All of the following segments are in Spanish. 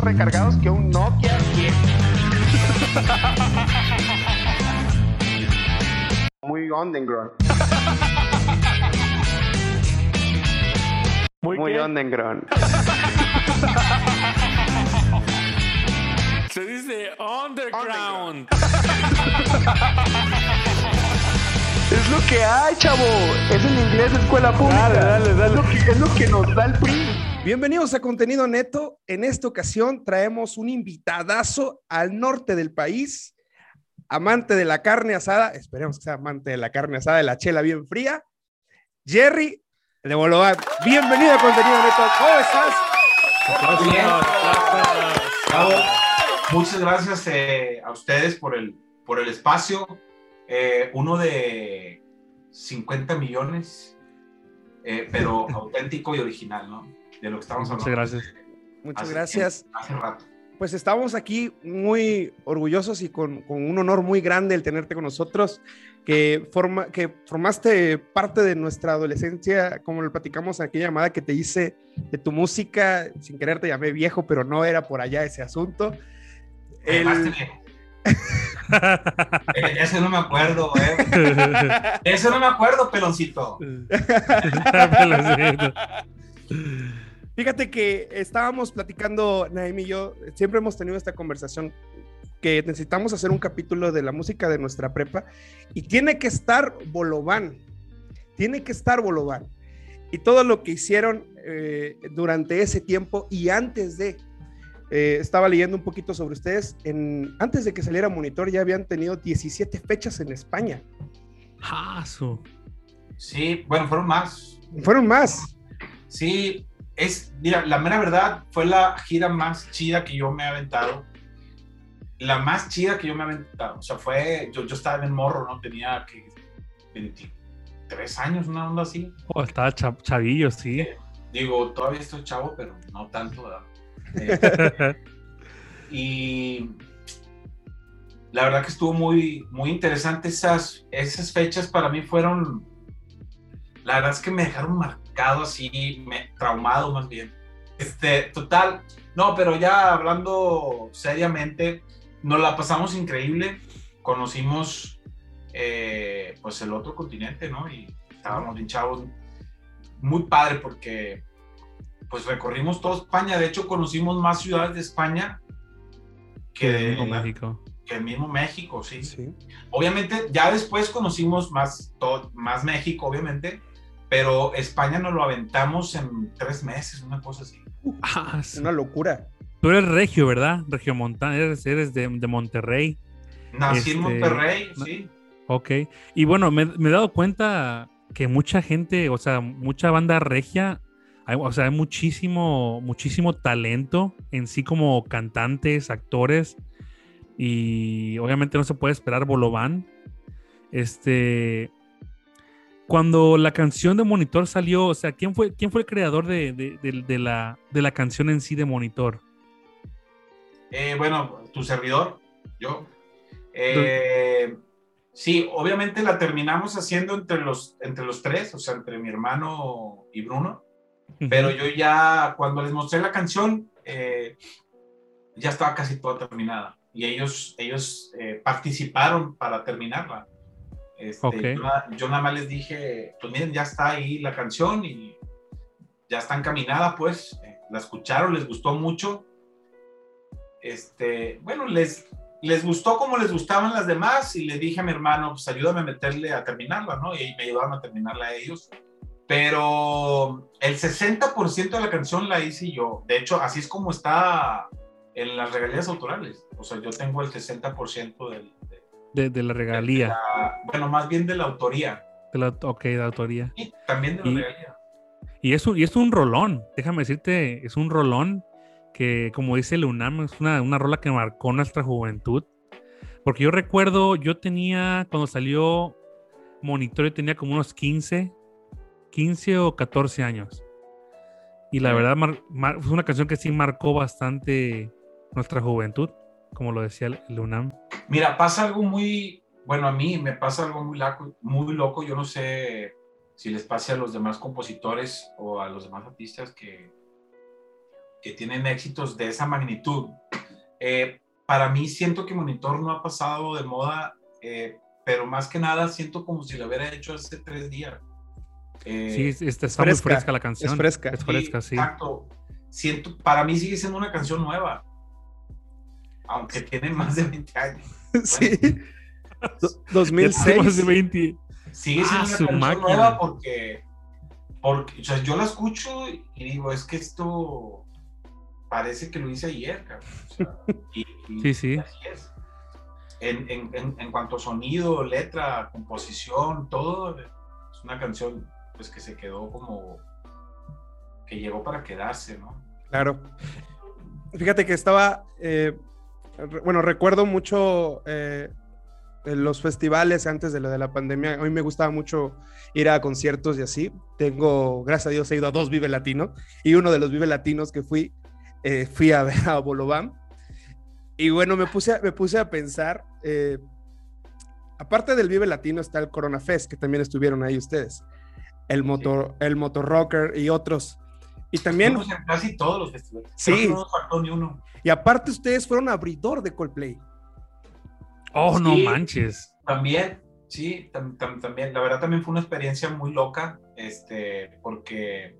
recargados que un Nokia 10. Muy underground. Muy, Muy underground. Se dice underground. Es lo que hay, chavo. Es en inglés escuela pública. Dale, dale, dale. Es lo que, es lo que nos da el PRI. Bienvenidos a Contenido Neto. En esta ocasión traemos un invitadazo al norte del país, amante de la carne asada, esperemos que sea amante de la carne asada, de la chela bien fría, Jerry de Bolovan. Bienvenido a Contenido Neto. ¿Cómo estás? Muy bien. Aplausos. Bravo. Muchas gracias eh, a ustedes por el, por el espacio. Eh, uno de 50 millones, eh, pero auténtico y original, ¿no? De lo que estamos Muchas hablando. gracias. Muchas Hace gracias. Hace rato. Pues estamos aquí muy orgullosos y con, con un honor muy grande el tenerte con nosotros, que, forma, que formaste parte de nuestra adolescencia, como lo platicamos en aquella llamada que te hice de tu música, sin querer te llamé viejo, pero no era por allá ese asunto. El- Eh, ese no me acuerdo, eh. Ese no me acuerdo, peloncito. Peloncito. Fíjate que estábamos platicando, Naim y yo, siempre hemos tenido esta conversación que necesitamos hacer un capítulo de la música de nuestra prepa y tiene que estar Bolobán, tiene que estar Bolobán. Y todo lo que hicieron eh, durante ese tiempo y antes de, eh, estaba leyendo un poquito sobre ustedes, en, antes de que saliera Monitor ya habían tenido 17 fechas en España. Ah, su. Sí, bueno, fueron más. Fueron más. Sí, es, mira, la mera verdad fue la gira más chida que yo me he aventado. La más chida que yo me he aventado. O sea, fue, yo, yo estaba en morro, ¿no? Tenía que 23 años, una onda así. Oh, estaba cha- chavillo, sí. Digo, todavía estoy chavo, pero no tanto, ¿verdad? Eh, y la verdad que estuvo muy, muy interesante esas, esas fechas para mí fueron, la verdad es que me dejaron marcado así, me, traumado más bien. Este, total, no, pero ya hablando seriamente, nos la pasamos increíble, conocimos eh, pues el otro continente, ¿no? Y estábamos bien chavos, muy padre porque pues recorrimos toda España, de hecho conocimos más ciudades de España que, Mismo México. que el mismo México, sí. Sí. Obviamente, ya después conocimos más, todo, más México, obviamente, pero España nos lo aventamos en tres meses, una cosa así. Ah. Una locura. Tú eres regio, ¿verdad? Regio Montana, eres, eres de, de Monterrey. Nací en Este, Monterrey, sí. Ok. Y bueno, me, me he dado cuenta que mucha gente, o sea, mucha banda regia, hay, o sea, hay muchísimo, muchísimo talento en sí como cantantes, actores. Y obviamente no se puede esperar Bolobán. Este. Cuando la canción de Monitor salió, o sea, ¿quién fue, quién fue el creador de, de- de- de la, de la canción en sí de Monitor? Eh, bueno, tu servidor, yo. Eh, sí, obviamente la terminamos haciendo entre los, entre los tres, o sea, entre mi hermano y Bruno. Pero yo ya, cuando les mostré la canción, eh, ya estaba casi toda terminada. Y ellos, ellos eh, participaron para terminarla. Este, yo, na- yo nada más les dije, pues miren, ya está ahí la canción y ya está encaminada, pues. eh, la escucharon, les gustó mucho. Este, bueno, les, les gustó como les gustaban las demás y le dije a mi hermano, pues ayúdame a meterle a terminarla, ¿no? Y me ayudaron a terminarla a ellos pero el 60% de la canción la hice yo. De hecho, así es como está en las regalías autorales. O sea, yo tengo el 60% del, de, De, de la de regalía. la- bueno, más bien de la autoría. De la, ok, de la autoría. Y también de la Y- regalía. Y es, un, y es un rolón, déjame decirte, es un rolón que, como dice el UNAM, es una, una rola que marcó nuestra juventud. Porque yo recuerdo, yo tenía, cuando salió Monitor, yo tenía como unos 15, 15 o 14 años. Y la verdad, mar- mar- fue una canción que sí marcó bastante nuestra juventud, como lo decía el, UNAM. Mira, pasa algo muy, bueno, a mí me pasa algo muy loco, muy loco. Yo no sé si les pase a los demás compositores o a los demás artistas que, que tienen éxitos de esa magnitud. Eh, para mí siento que Monitor no ha pasado de moda, eh, pero más que nada siento como si lo hubiera hecho hace tres días. Eh, sí, está, muy fresca la canción. Es fresca. Es fresca, sí. Exacto. Siento, para mí sigue siendo una canción nueva, aunque tiene más de 20 años. sí. 2006. Más de 20. Sigue siendo Ah, una canción máquina. nueva porque, porque o sea, yo la escucho y digo, es que esto parece que lo hice ayer, cabrón. O sea, y, y Sí, sí. así es. En, en, en, en cuanto a sonido, letra, composición, todo, es una canción pues que se quedó como que llegó para quedarse, ¿no? Claro. Fíjate que estaba, eh, bueno, recuerdo mucho eh, los festivales antes de lo de la pandemia. A mí me gustaba mucho ir a conciertos y así. Tengo, gracias a Dios, he ido a dos Vive Latino y uno de los Vive Latinos que fui, eh, fui a ver a Bolobam. Y bueno, me puse a, me puse a pensar, eh, aparte del Vive Latino está el Corona Fest, que también estuvieron ahí ustedes. El motor, el Motor Rocker y otros. Y también Fuimos en casi todos los festivales. Sí. Creo que No nos faltó ni uno. Y aparte ustedes fueron abridor de Coldplay. Oh, no manches. También, sí, tam- tam- también. La verdad también fue una experiencia muy loca, este, porque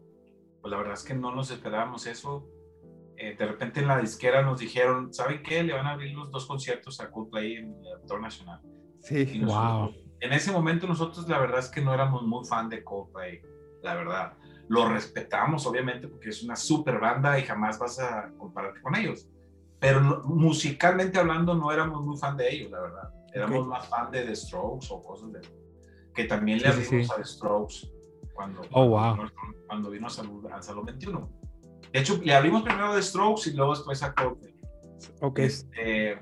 pues la verdad es que no nos esperábamos eso. Eh, de repente en la disquera nos dijeron, ¿saben qué? Le van a abrir los dos conciertos a Coldplay en el Auditor Nacional. Sí. nosotros- En ese momento nosotros la verdad es que no éramos muy fan de Coldplay, la verdad. Lo respetamos obviamente porque es una super banda y jamás vas a compararte con ellos. Pero musicalmente hablando no éramos muy fan de ellos, la verdad. Éramos Ok. más fan de The Strokes o cosas de... Que también le abrimos sí. a The Strokes cuando, Oh, cuando wow. vino, cuando vino a Salud- al Salón 21. De hecho, le abrimos primero The Strokes y luego después a Coldplay. Ok. Este,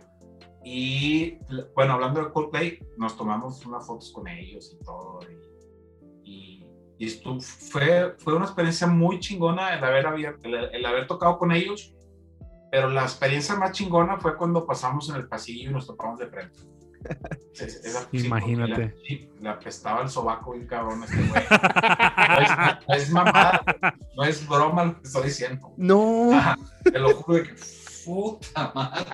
y bueno, hablando de Coldplay, nos tomamos unas fotos con ellos y todo. Y, y, y estu- fue, fue una experiencia muy chingona el haber, abier- el, el haber tocado con ellos. Pero la experiencia más chingona fue cuando pasamos en el pasillo y nos topamos de frente. Es- esa- Imagínate. sí, Le apestaba el sobaco bien cabrón este güey. No es, no es mamada, no es broma lo que estoy diciendo. No. Ajá, te lo juro de que puta madre.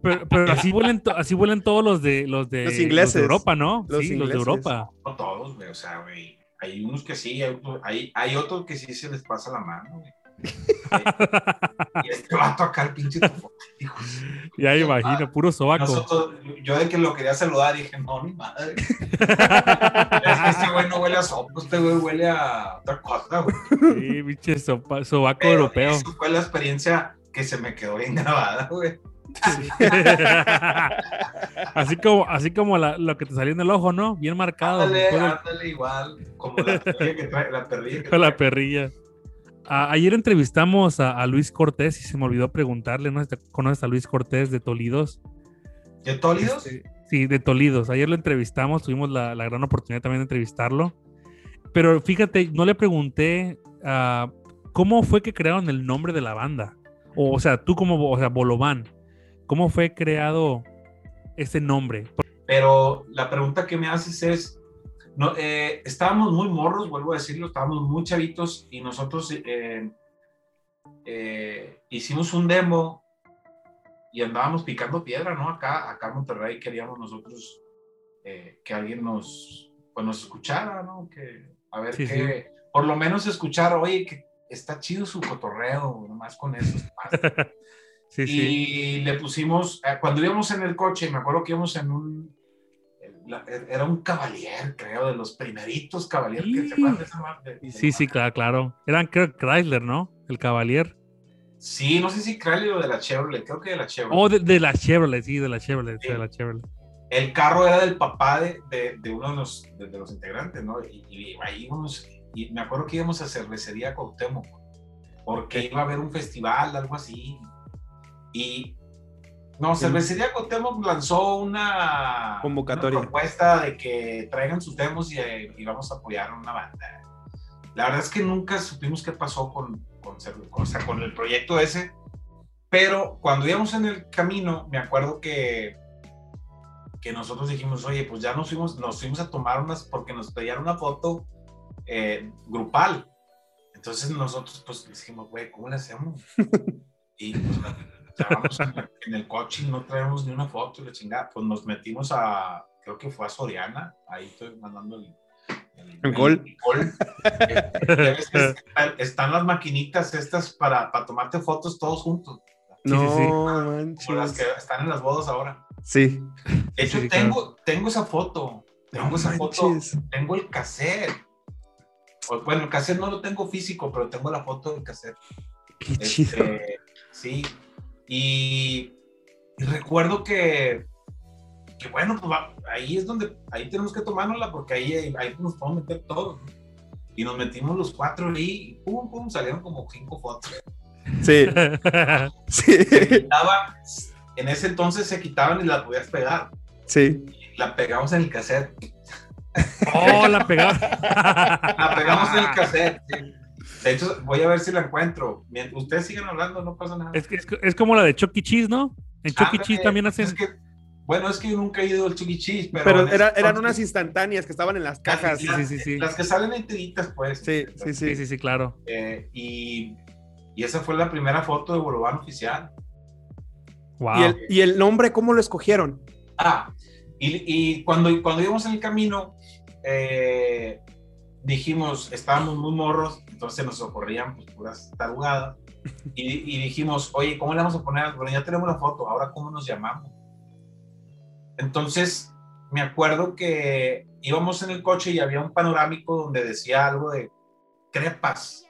Pero, pero así vuelan to- así vuelan todos los de los de, Los ingleses. de Europa, ¿no? Los sí, los de ingleses. Europa. No todos, güey, o sea, güey, hay unos que sí, hay, otros- hay, hay otros que sí se les pasa la mano, güey. y este vato acá, el pinche tufo, hijo, Ya imagino, puro sobaco. nosotros, yo de que lo quería saludar dije, no, ni madre. es que este güey no huele a sopa, este güey huele a otra cosa, güey. Sí, pinche sobaco Pero europeo. Eso fue la experiencia que se me quedó bien grabada, güey. así como, así como la- lo que te salió en el ojo, ¿no? Bien marcado. Ándale, ándale igual, como la perrilla que trae, la perrilla que con la trae. perrilla. A- ayer entrevistamos a, a Luis Cortés y se me olvidó preguntarle, ¿no? ¿Conoces a Luis Cortés de Tolidos? ¿De Tólidos? Este, sí, de Tolidos. Ayer lo entrevistamos, tuvimos la, la gran oportunidad también de entrevistarlo. Pero fíjate, no le pregunté ah, cómo fue que crearon el nombre de la banda. O, o sea, tú como, o sea, Bolobán, ¿cómo fue creado ese nombre? Pero la pregunta que me haces es, no, eh, estábamos muy morros, vuelvo a decirlo, estábamos muy chavitos y nosotros eh, eh, hicimos un demo y andábamos picando piedra, ¿no? Acá, acá en Monterrey queríamos nosotros eh, que alguien nos, pues nos escuchara, ¿no? Que, a ver Sí, qué, por lo menos escuchar, oye, que está chido su cotorreo, nomás con eso. se pasa". Sí, sí. Y le pusimos, eh, cuando íbamos en el coche, me acuerdo que íbamos en un, la- era un Cavalier, creo, de los primeritos Cavalier que Sí. se acuerdan de esa marca? Sí, sí, claro, claro. Eran creo, Chrysler, ¿no? El Cavalier. Sí, no sé si Chrysler o de la Chevrolet, creo que de la Chevrolet. O de, de la Chevrolet, sí, de la Chevrolet, Sí. de la Chevrolet. El carro era del papá de, de, de uno de los, de, de los integrantes, ¿no? Y, y ahí íbamos, y me acuerdo que íbamos a cervecería Cuauhtémoc, porque iba a haber un festival, algo así. Y, no, cervecería Cuauhtémoc lanzó una, Convocatoria. una propuesta de que traigan sus demos y, eh, y vamos a apoyar a una banda. La verdad es que nunca supimos qué pasó con, con, Cerve- o sea, con el proyecto ese, pero cuando íbamos en el camino, me acuerdo que que nosotros dijimos, oye, pues ya nos fuimos, nos fuimos a tomar unas, porque nos pedían una foto eh, grupal. Entonces nosotros pues dijimos, güey, ¿cómo le hacemos? Y pues, ya vamos en, en el coche y no traemos ni una foto y la chingada. Pues nos metimos a, creo que fue a Soriana, ahí estoy mandando el, El gol. gol. Eh, están- las maquinitas estas para, para tomarte fotos todos juntos. Sí, no sí, sí. Como las que están en las bodas ahora. Sí. De hecho, tengo, tengo esa foto. Tengo No esa foto. Tengo el cassette. O, Bueno, el cassette no lo tengo físico, pero tengo la foto del cassette. Qué chido. Este, sí. Y, y recuerdo que, que bueno, pues va- ahí es donde, ahí tenemos que tomárnosla porque ahí, ahí nos podemos meter todos. ¿no? Y nos metimos los cuatro ahí y pum, pum, salieron como cinco fotos. Sí, sí, Se quitaban, en ese entonces se quitaban y las podías pegar. sí. La pegamos en el cassette. oh, la pegaba. La pegamos en el cassette. sí. De hecho, voy a ver si la encuentro. Mientras ustedes siguen hablando, no pasa nada. Es, que- es, como la de Chucky Cheese, ¿no? En Chucky Ándale, Cheese también hacen. es que- bueno, es que yo nunca he ido al Chucky Cheese, pero. Pero era- eran unas instantáneas que estaban en las cajas. Sí, sí, sí, sí. Las que salen en tiritas, pues. Sí, sí, Sí, sí. sí, sí, claro. Eh, y, y esa fue la primera foto de Bolobán oficial. Wow. ¿Y, el, ¿Y el nombre cómo lo escogieron? Ah, y, y cuando, cuando íbamos en el camino, eh, dijimos, estábamos muy morros, entonces nos ocurrían pues, puras tarugadas. Y, y dijimos, oye, ¿cómo le vamos a poner? Bueno, ya tenemos la foto, ahora ¿cómo nos llamamos? Entonces, me acuerdo que íbamos en el coche y había un panorámico donde decía algo de crepas.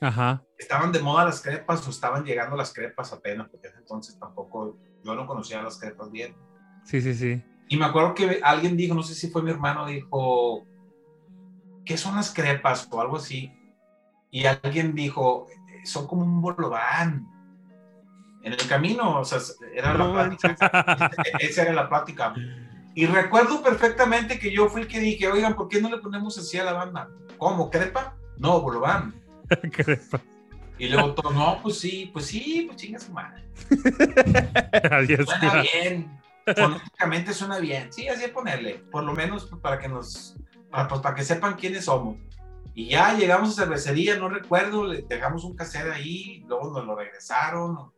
Ajá. Estaban de moda las crepas o estaban llegando las crepas apenas, porque entonces tampoco, yo no conocía las crepas bien. Sí, sí, sí. Y me acuerdo que alguien dijo, no sé si fue mi hermano, dijo, ¿qué son las crepas? O algo así. Y alguien dijo, son como un bolobán. En el camino, o sea, era la plática. Esa era la plática. Y recuerdo perfectamente que yo fui el que dije, oigan, ¿por qué no le ponemos así a la banda? ¿Cómo? ¿Crepa? No, bolobán. Crepa. Y luego todos, no, pues sí, pues sí, pues chinga su madre. Adiós. Suena bien. Fonéticamente suena bien. Sí, así ponerle. Por lo menos para que nos. Para, pues, para que sepan quiénes somos. Y ya llegamos a cervecería, no recuerdo, le dejamos un cassette ahí, luego nos lo regresaron.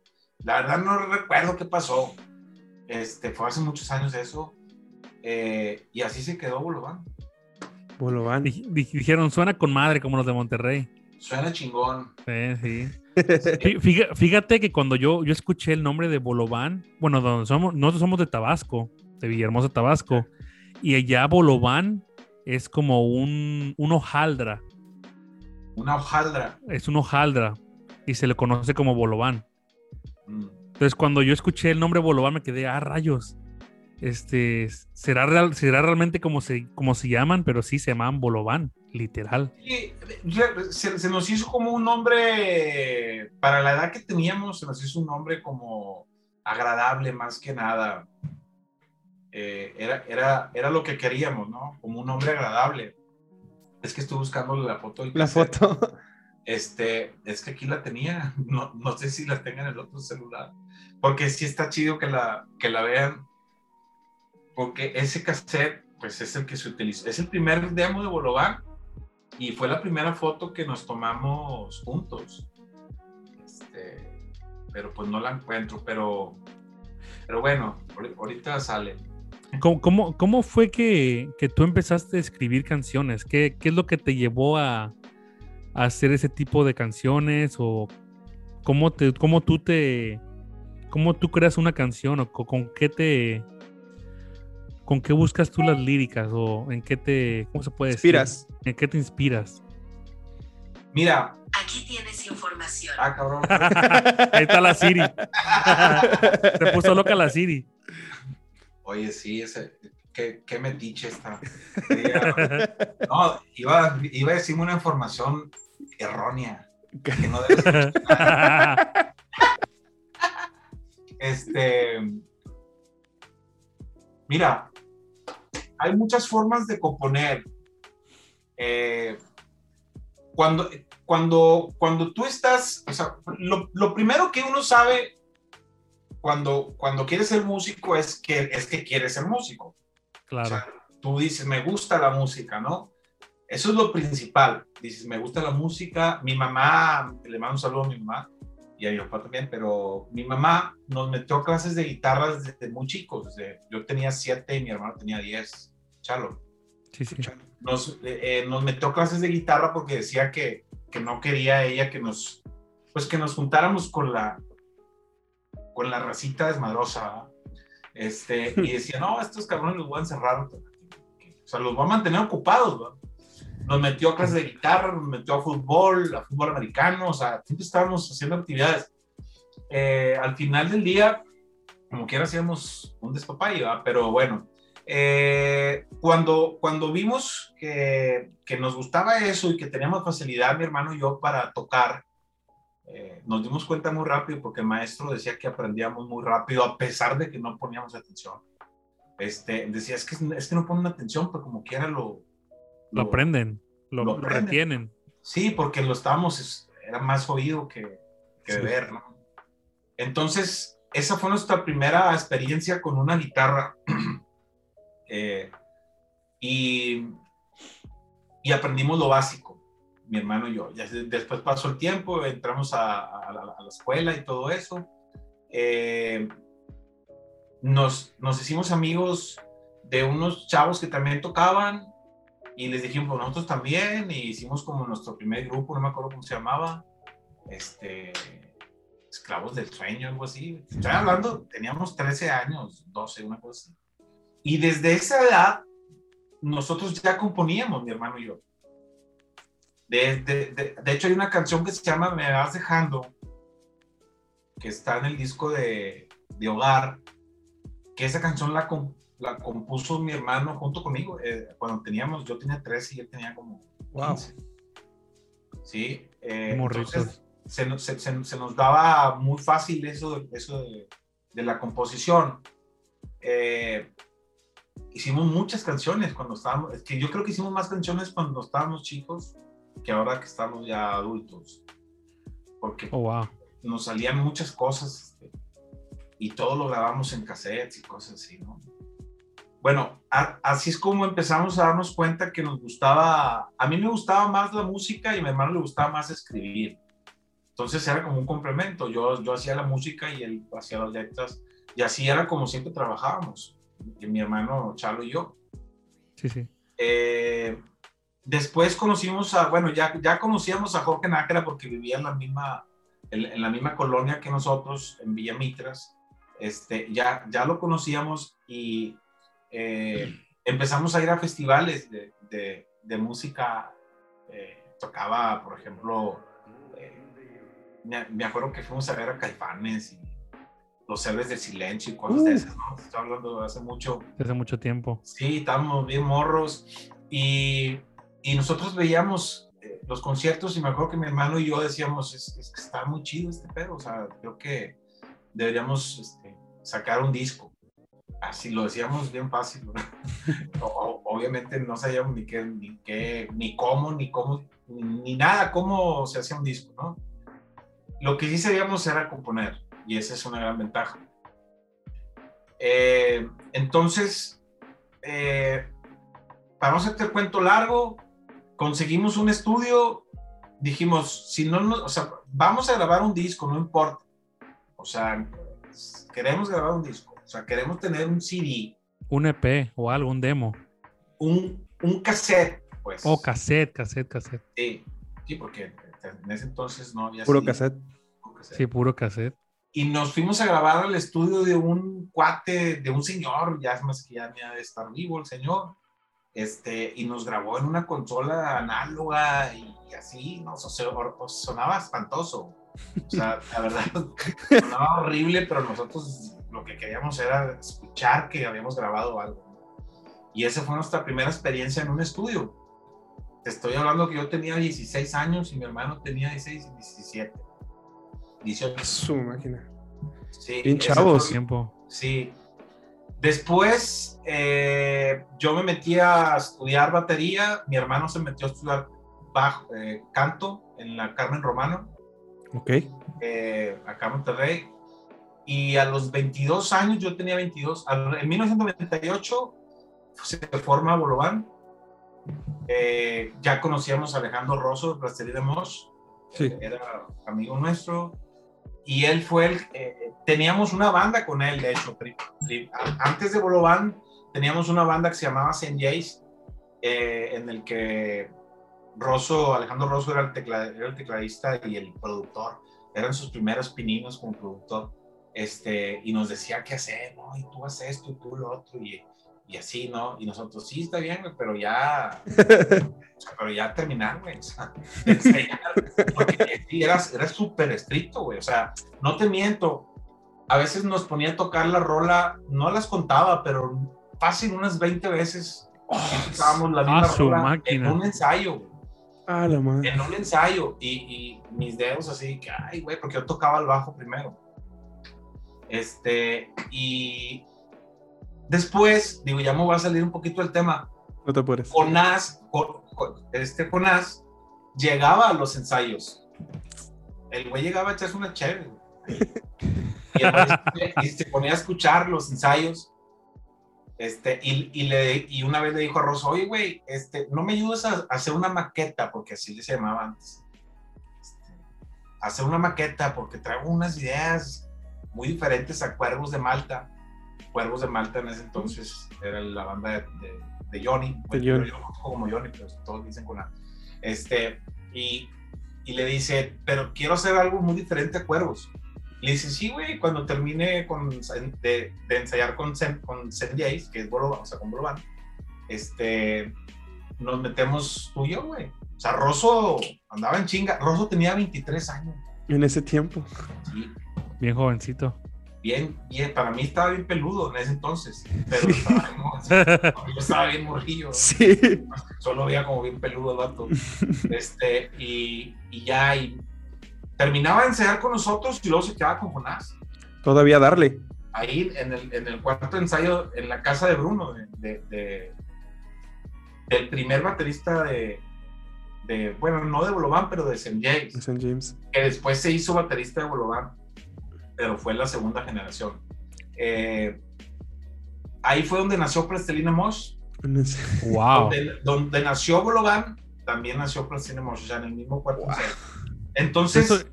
La verdad no recuerdo qué pasó. Este, fue hace muchos años eso. Eh, y así se quedó Bolobán. Bolobán. Dij- dij- Dijeron, suena con madre como los de Monterrey. Suena chingón. Sí, sí. Fíjate, fíjate que cuando yo, yo escuché el nombre de Bolobán, bueno, donde somos, nosotros somos de Tabasco, de Villahermosa, Tabasco, y allá Bolobán es como un, un hojaldra, Una hojaldra. es un hojaldra, y se le conoce como Bolobán. Mm. Entonces, cuando yo escuché el nombre Bolobán, me quedé, ah, rayos. Este, será, real, será realmente como se, como se llaman, pero sí se llaman Bolobán, literal. Sí, se, se nos hizo como un nombre, para la edad que teníamos, se nos hizo un nombre como agradable más que nada. Eh, era, era, era lo que queríamos, ¿no? Como un nombre agradable. Es que estoy buscando la foto. del La foto. Este, es que aquí la tenía. No, no sé si la tenga en el otro celular. Porque sí está chido que la, que la vean. Porque ese cassette, pues es el que se utilizó. Es el primer demo de Bolobán. Y fue la primera foto que nos tomamos juntos. Este, pero pues no la encuentro. Pero, pero bueno, ahori- ahorita sale. ¿Cómo, cómo, cómo fue que, que tú empezaste a escribir canciones? ¿Qué, qué es lo que te llevó a, a hacer ese tipo de canciones? ¿O cómo, te, cómo tú te... ¿Cómo tú creas una canción? ¿O co- con, qué te... ¿Con qué buscas tú las líricas? ¿O en qué te... ¿Cómo se puede decir? Inspiras. ¿En qué te inspiras? Mira, Aquí tienes información. ah, cabrón. Ahí está la Siri. Se puso loca la Siri. Oye, sí, ese, qué, qué metiche está. No, iba, iba a decirme una información errónea. Que no. Este. Mira, hay muchas formas de componer. Eh, cuando, cuando, cuando tú estás, o sea, lo, lo primero que uno sabe cuando, cuando quiere ser músico es que, es que quiere ser músico. O Claro. sea, tú dices, me gusta la música, ¿no? Eso es lo principal. Dices, me gusta la música. Mi mamá, le mando un saludo a mi mamá, y a mi papá también, pero mi mamá nos metió a clases de guitarra desde muy chicos. Desde, yo tenía siete y mi hermano tenía diez. Chalo. Sí, sí. Nos, eh, eh, nos metió clases de guitarra porque decía que, que no quería ella que nos, pues que nos juntáramos con la, con la racita desmadrosa. Este, y decía, no, estos cabrones los voy a encerrar. O sea, los voy a mantener ocupados. ¿verdad? Nos metió a clases de guitarra, nos metió a fútbol, a fútbol americano, o sea, siempre estábamos haciendo actividades. Eh, al final del día, como quiera, hacíamos un despapalle, ¿verdad? pero bueno, eh, cuando, cuando vimos que, que, nos gustaba eso y que teníamos facilidad, mi hermano y yo, para tocar, eh, nos dimos cuenta muy rápido porque el maestro decía que aprendíamos muy rápido a pesar de que no poníamos atención. Este, decía, es que, es que no ponen atención, pero como quiera lo... Lo, aprenden, lo, lo lo aprenden. retienen. Sí, porque lo estábamos, es- era más oído que, que Sí. ver, ¿no? Entonces, esa fue nuestra primera experiencia con una guitarra. Eh, y, y aprendimos lo básico, mi hermano y yo. Ya de- después pasó el tiempo, entramos a, a la, a la escuela y todo eso. Eh, nos, nos hicimos amigos de unos chavos que también tocaban y les dijimos, pues nosotros también, y hicimos como nuestro primer grupo, no me acuerdo cómo se llamaba, este, Esclavos del Sueño, algo así. Estoy hablando, teníamos 13 años, 12, una cosa así. Y desde esa edad, nosotros ya componíamos, mi hermano y yo. De, de, de, de hecho, hay una canción que se llama Me vas dejando, que está en el disco de, de Hogar, que esa canción la, la compuso mi hermano junto conmigo, eh, cuando teníamos, yo tenía 13 y él tenía como Wow. 15. Sí, eh, entonces se, nos- se- se- se nos daba muy fácil eso, eso de, de la composición. Eh, hicimos muchas canciones cuando estábamos, es que yo creo que hicimos más canciones cuando estábamos chicos que ahora que estamos ya adultos. Porque Oh, wow. nos salían muchas cosas este, y todo lo grabamos en cassettes y cosas así, ¿no? Bueno, a- así es como empezamos a darnos cuenta que nos gustaba, a mí me gustaba más la música y a mi hermano le gustaba más escribir. Entonces era como un complemento, yo, yo hacía la música y él hacía las letras y así era como siempre trabajábamos, mi hermano Chalo y yo. Sí, sí. Eh, después conocimos a, bueno, ya, ya conocíamos a Jorge Nájera porque vivía en la misma, en, en la misma colonia que nosotros, en Villa Mitras. Este, ya, ya lo conocíamos y eh, empezamos a ir a festivales de, de, de música. eh, tocaba, por ejemplo, eh, me, me acuerdo que fuimos a ver a Caifanes y los héroes del silencio y cosas de Uh. esas, ¿no? Estoy hablando de hace mucho. Hace mucho tiempo. Sí, estábamos bien morros y, y nosotros veíamos eh, los conciertos y me acuerdo que mi hermano y yo decíamos, es, es que está muy chido este pedo, o sea, creo que deberíamos este, sacar un disco. Así lo decíamos bien fácil, ¿verdad? O- o- obviamente no sabíamos ni qué, ni qué, ni cómo, ni cómo, ni, ni nada, cómo se hacía un disco, ¿no? Lo que sí sabíamos era componer y esa es una gran ventaja. Eh, entonces, eh, para no hacerte el cuento largo, conseguimos un estudio, dijimos, si no, nos- o sea, vamos a grabar un disco, no importa. O sea, queremos grabar un disco, o sea, queremos tener un CD, Un EP o algo, un demo. un, un cassette, pues. O cassette, cassette, cassette. Sí, sí, porque en ese entonces no había Puro CD, cassette. puro cassette. Sí, puro cassette. y nos fuimos a grabar al estudio de un cuate, de un señor, ya es más que ya me ha de estar vivo el señor, este, y nos grabó en una consola análoga y así, no, O sea, sonaba espantoso. O sea, la verdad, sonaba horrible, pero nosotros lo que queríamos era escuchar que habíamos grabado algo. Y esa fue nuestra primera experiencia en un estudio. Te estoy hablando que yo tenía 16 años y mi hermano tenía 16 y 17. 18. Su máquina. Sí, Bien chavos. fue- Tiempo. Sí. Después eh, yo me metí a estudiar batería, mi hermano se metió a estudiar bajo, eh, canto en la Carmen Romano, Ok. eh, acá en Monterrey. Y a los 22 años, yo tenía 22, al- en 1998 se forma Bolobán. Eh, ya conocíamos a Alejandro Rosso de Plastería de Mosh, Sí. era amigo nuestro. Y él fue el, eh, teníamos una banda con él, de hecho, antes de Bolovan teníamos una banda que se llamaba Saint Jays, eh, en el que Rosso, Alejandro Rosso era el, tecla- era el tecladista y el productor, eran sus primeros pininos como productor, este, y nos decía qué hacer, no, y tú haces esto, y tú lo otro, y, y así, ¿no? Y nosotros, sí, está bien, güey, pero ya, o sea, pero ya terminar, güey, o sea, porque sí, era, súper estricto, güey, o sea, no te miento, a veces nos ponía a tocar la rola, no las contaba, pero fácil unas 20 veces tocábamos la misma rola máquina. en un ensayo, güey Ah, la madre. en un ensayo y, y mis dedos así que, ay, güey, porque yo tocaba el bajo primero. Este, y después, digo, ya me voy a salir un poquito del tema. No te apures. Jonás, Jo- Jo- este Jonás llegaba a los ensayos. El güey llegaba a echarse una chévere. Y, el y se ponía a escuchar los ensayos. Este, y, y, le, y una vez le dijo a Rosa, oye, güey, este, no me ayudas a, a hacer una maqueta, porque así se llamaba antes. Este, hacer una maqueta, porque traigo unas ideas muy diferentes a Cuervos de Malta. Cuervos de Malta en ese entonces era la banda de, de, de Johnny. Bueno, Johnny. Yo como Johnny, pero todos dicen con A. Este, y, y le dice, pero quiero hacer algo muy diferente a Cuervos. Le dice, sí, güey, cuando termine con, de, de ensayar con Sen, con Jace, que es Bolovan, o sea, con Bolovan, este, nos metemos tú y yo, güey. O sea, Rosso andaba en chinga. Rosso tenía 23 años. En ese tiempo. Sí, Bien jovencito. Bien, bien. Para mí estaba bien peludo en ese entonces. Pero estaba yo estaba bien morrillo. ¿no? Sí. Solo veía como bien peludo el vato. Este, y, y ya, y terminaba de ensayar con nosotros y luego se quedaba con Jonás. Todavía darle. ahí en el, en el cuarto ensayo, en la casa de Bruno, de, de- de- del primer baterista de, de, bueno, no de Bolovan, pero de St. James, St. James. que después se hizo baterista de Bolovan, pero fue la segunda generación. Eh, ahí fue donde nació Plastilina Mosh, Wow. donde, donde nació Bolovan, también nació Plastilina Mosh, o sea, en el mismo cuarto Wow. Entonces, Eso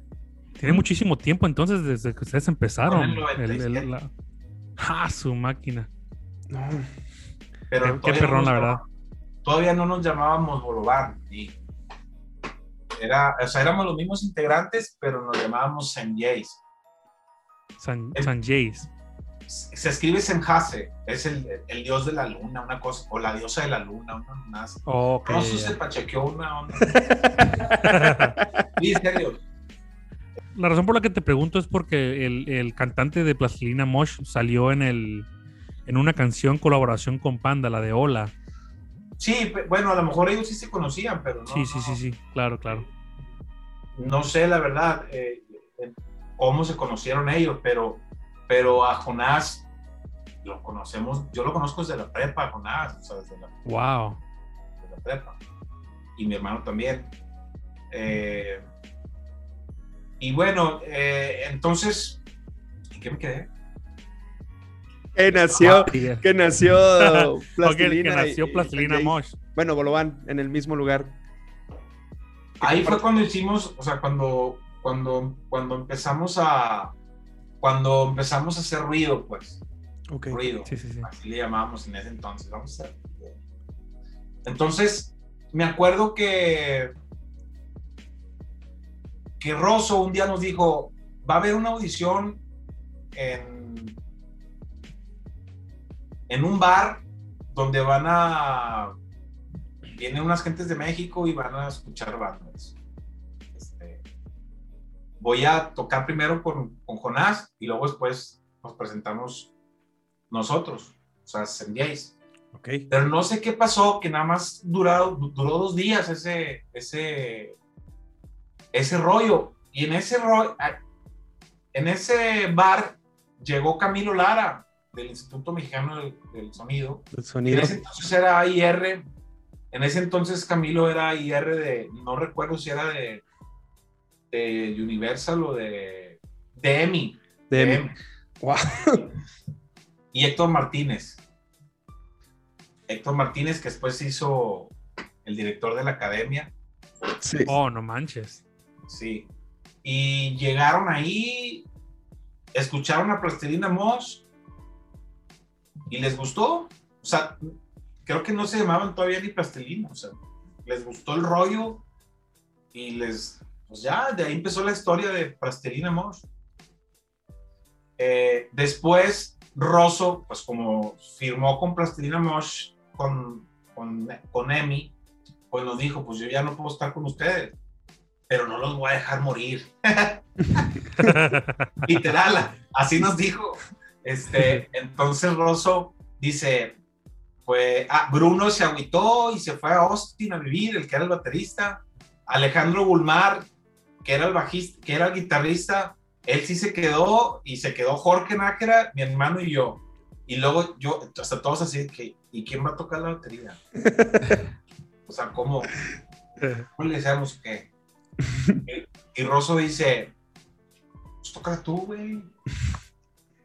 tiene muchísimo tiempo entonces desde que ustedes empezaron. El El- el- 97. la- ¡Ah, su máquina! No. pero Qué, qué todavía no perrón, nos la llamaba- verdad. todavía no nos llamábamos Bolovan. Y era, o sea, éramos los mismos integrantes, pero nos llamábamos Semjais. San, San Jays. Se escribe Semjase, es el, el dios de la luna, una cosa, o la diosa de la luna, una más. Ok. No, se pachequeó una onda. Sí, en serio. La razón por la que te pregunto es porque el, el cantante de Plastilina Mosh salió en el en una canción colaboración con Panda, la de Hola. Sí, bueno, a lo mejor ellos sí se conocían, pero no. Sí, sí, no, sí, sí, claro, claro. no sé la verdad eh, cómo se conocieron ellos, pero, pero a Jonás lo conocemos, yo lo conozco desde la prepa, Jonás, o sea, desde la, Wow. desde la prepa. Y mi hermano también. Eh, y bueno, eh, entonces, ¿en qué me quedé? Que nació, Sí, que nació Plastilina. que nació y. Mosh. Bueno, Bolovan, en el mismo lugar. Ahí fue cuando hicimos, o sea, cuando, cuando, cuando empezamos a, cuando empezamos a hacer ruido, pues, ruido. Sí, sí, sí. así le llamábamos en ese entonces, vamos a hacer. Entonces, me acuerdo que que Rosso un día nos dijo, va a haber una audición en en un bar donde van a vienen unas gentes de México y van a escuchar bandas. Voy a tocar primero con, con Jonás y luego después nos presentamos nosotros, o sea, Sendiais. Ok. Pero no sé qué pasó, que nada más duró, duró dos días ese, ese, ese rollo. Y en ese, ro- ah, en ese bar llegó Camilo Lara, del Instituto Mexicano del, del Sonido. El En sonido. ese entonces era AIR. En ese entonces Camilo era AIR de, no recuerdo si era de, de Universal o de, de EMI. De- de EMI. Wow. y Héctor Martínez. Héctor Martínez, que después se hizo el director de la academia, Sí. Oh, no manches. sí. Y llegaron ahí, escucharon a Plastilina Mosh y les gustó. O sea, creo que no se llamaban todavía ni Plastilina. O sea, les gustó el rollo y les, pues ya, de ahí empezó la historia de Plastilina Mosh. Eh, después, Rosso, pues como firmó con Plastilina Mosh, con, con, con Emi, pues nos dijo, pues yo ya no puedo estar con ustedes, pero no los voy a dejar morir. Literal, así nos dijo. Este, entonces Rosso dice, pues, ah, Bruno se agüitó y se fue a Austin a vivir, el que era el baterista. Alejandro Bulmar, que era el bajista, que era el guitarrista, él sí se quedó y se quedó Jorge Nájera, mi hermano y yo. Y luego yo, hasta todos así que, ¿y quién va a tocar la batería? o sea, ¿cómo? ¿Cómo le decíamos qué? Y, y Rosso dice, pues toca tú, güey. O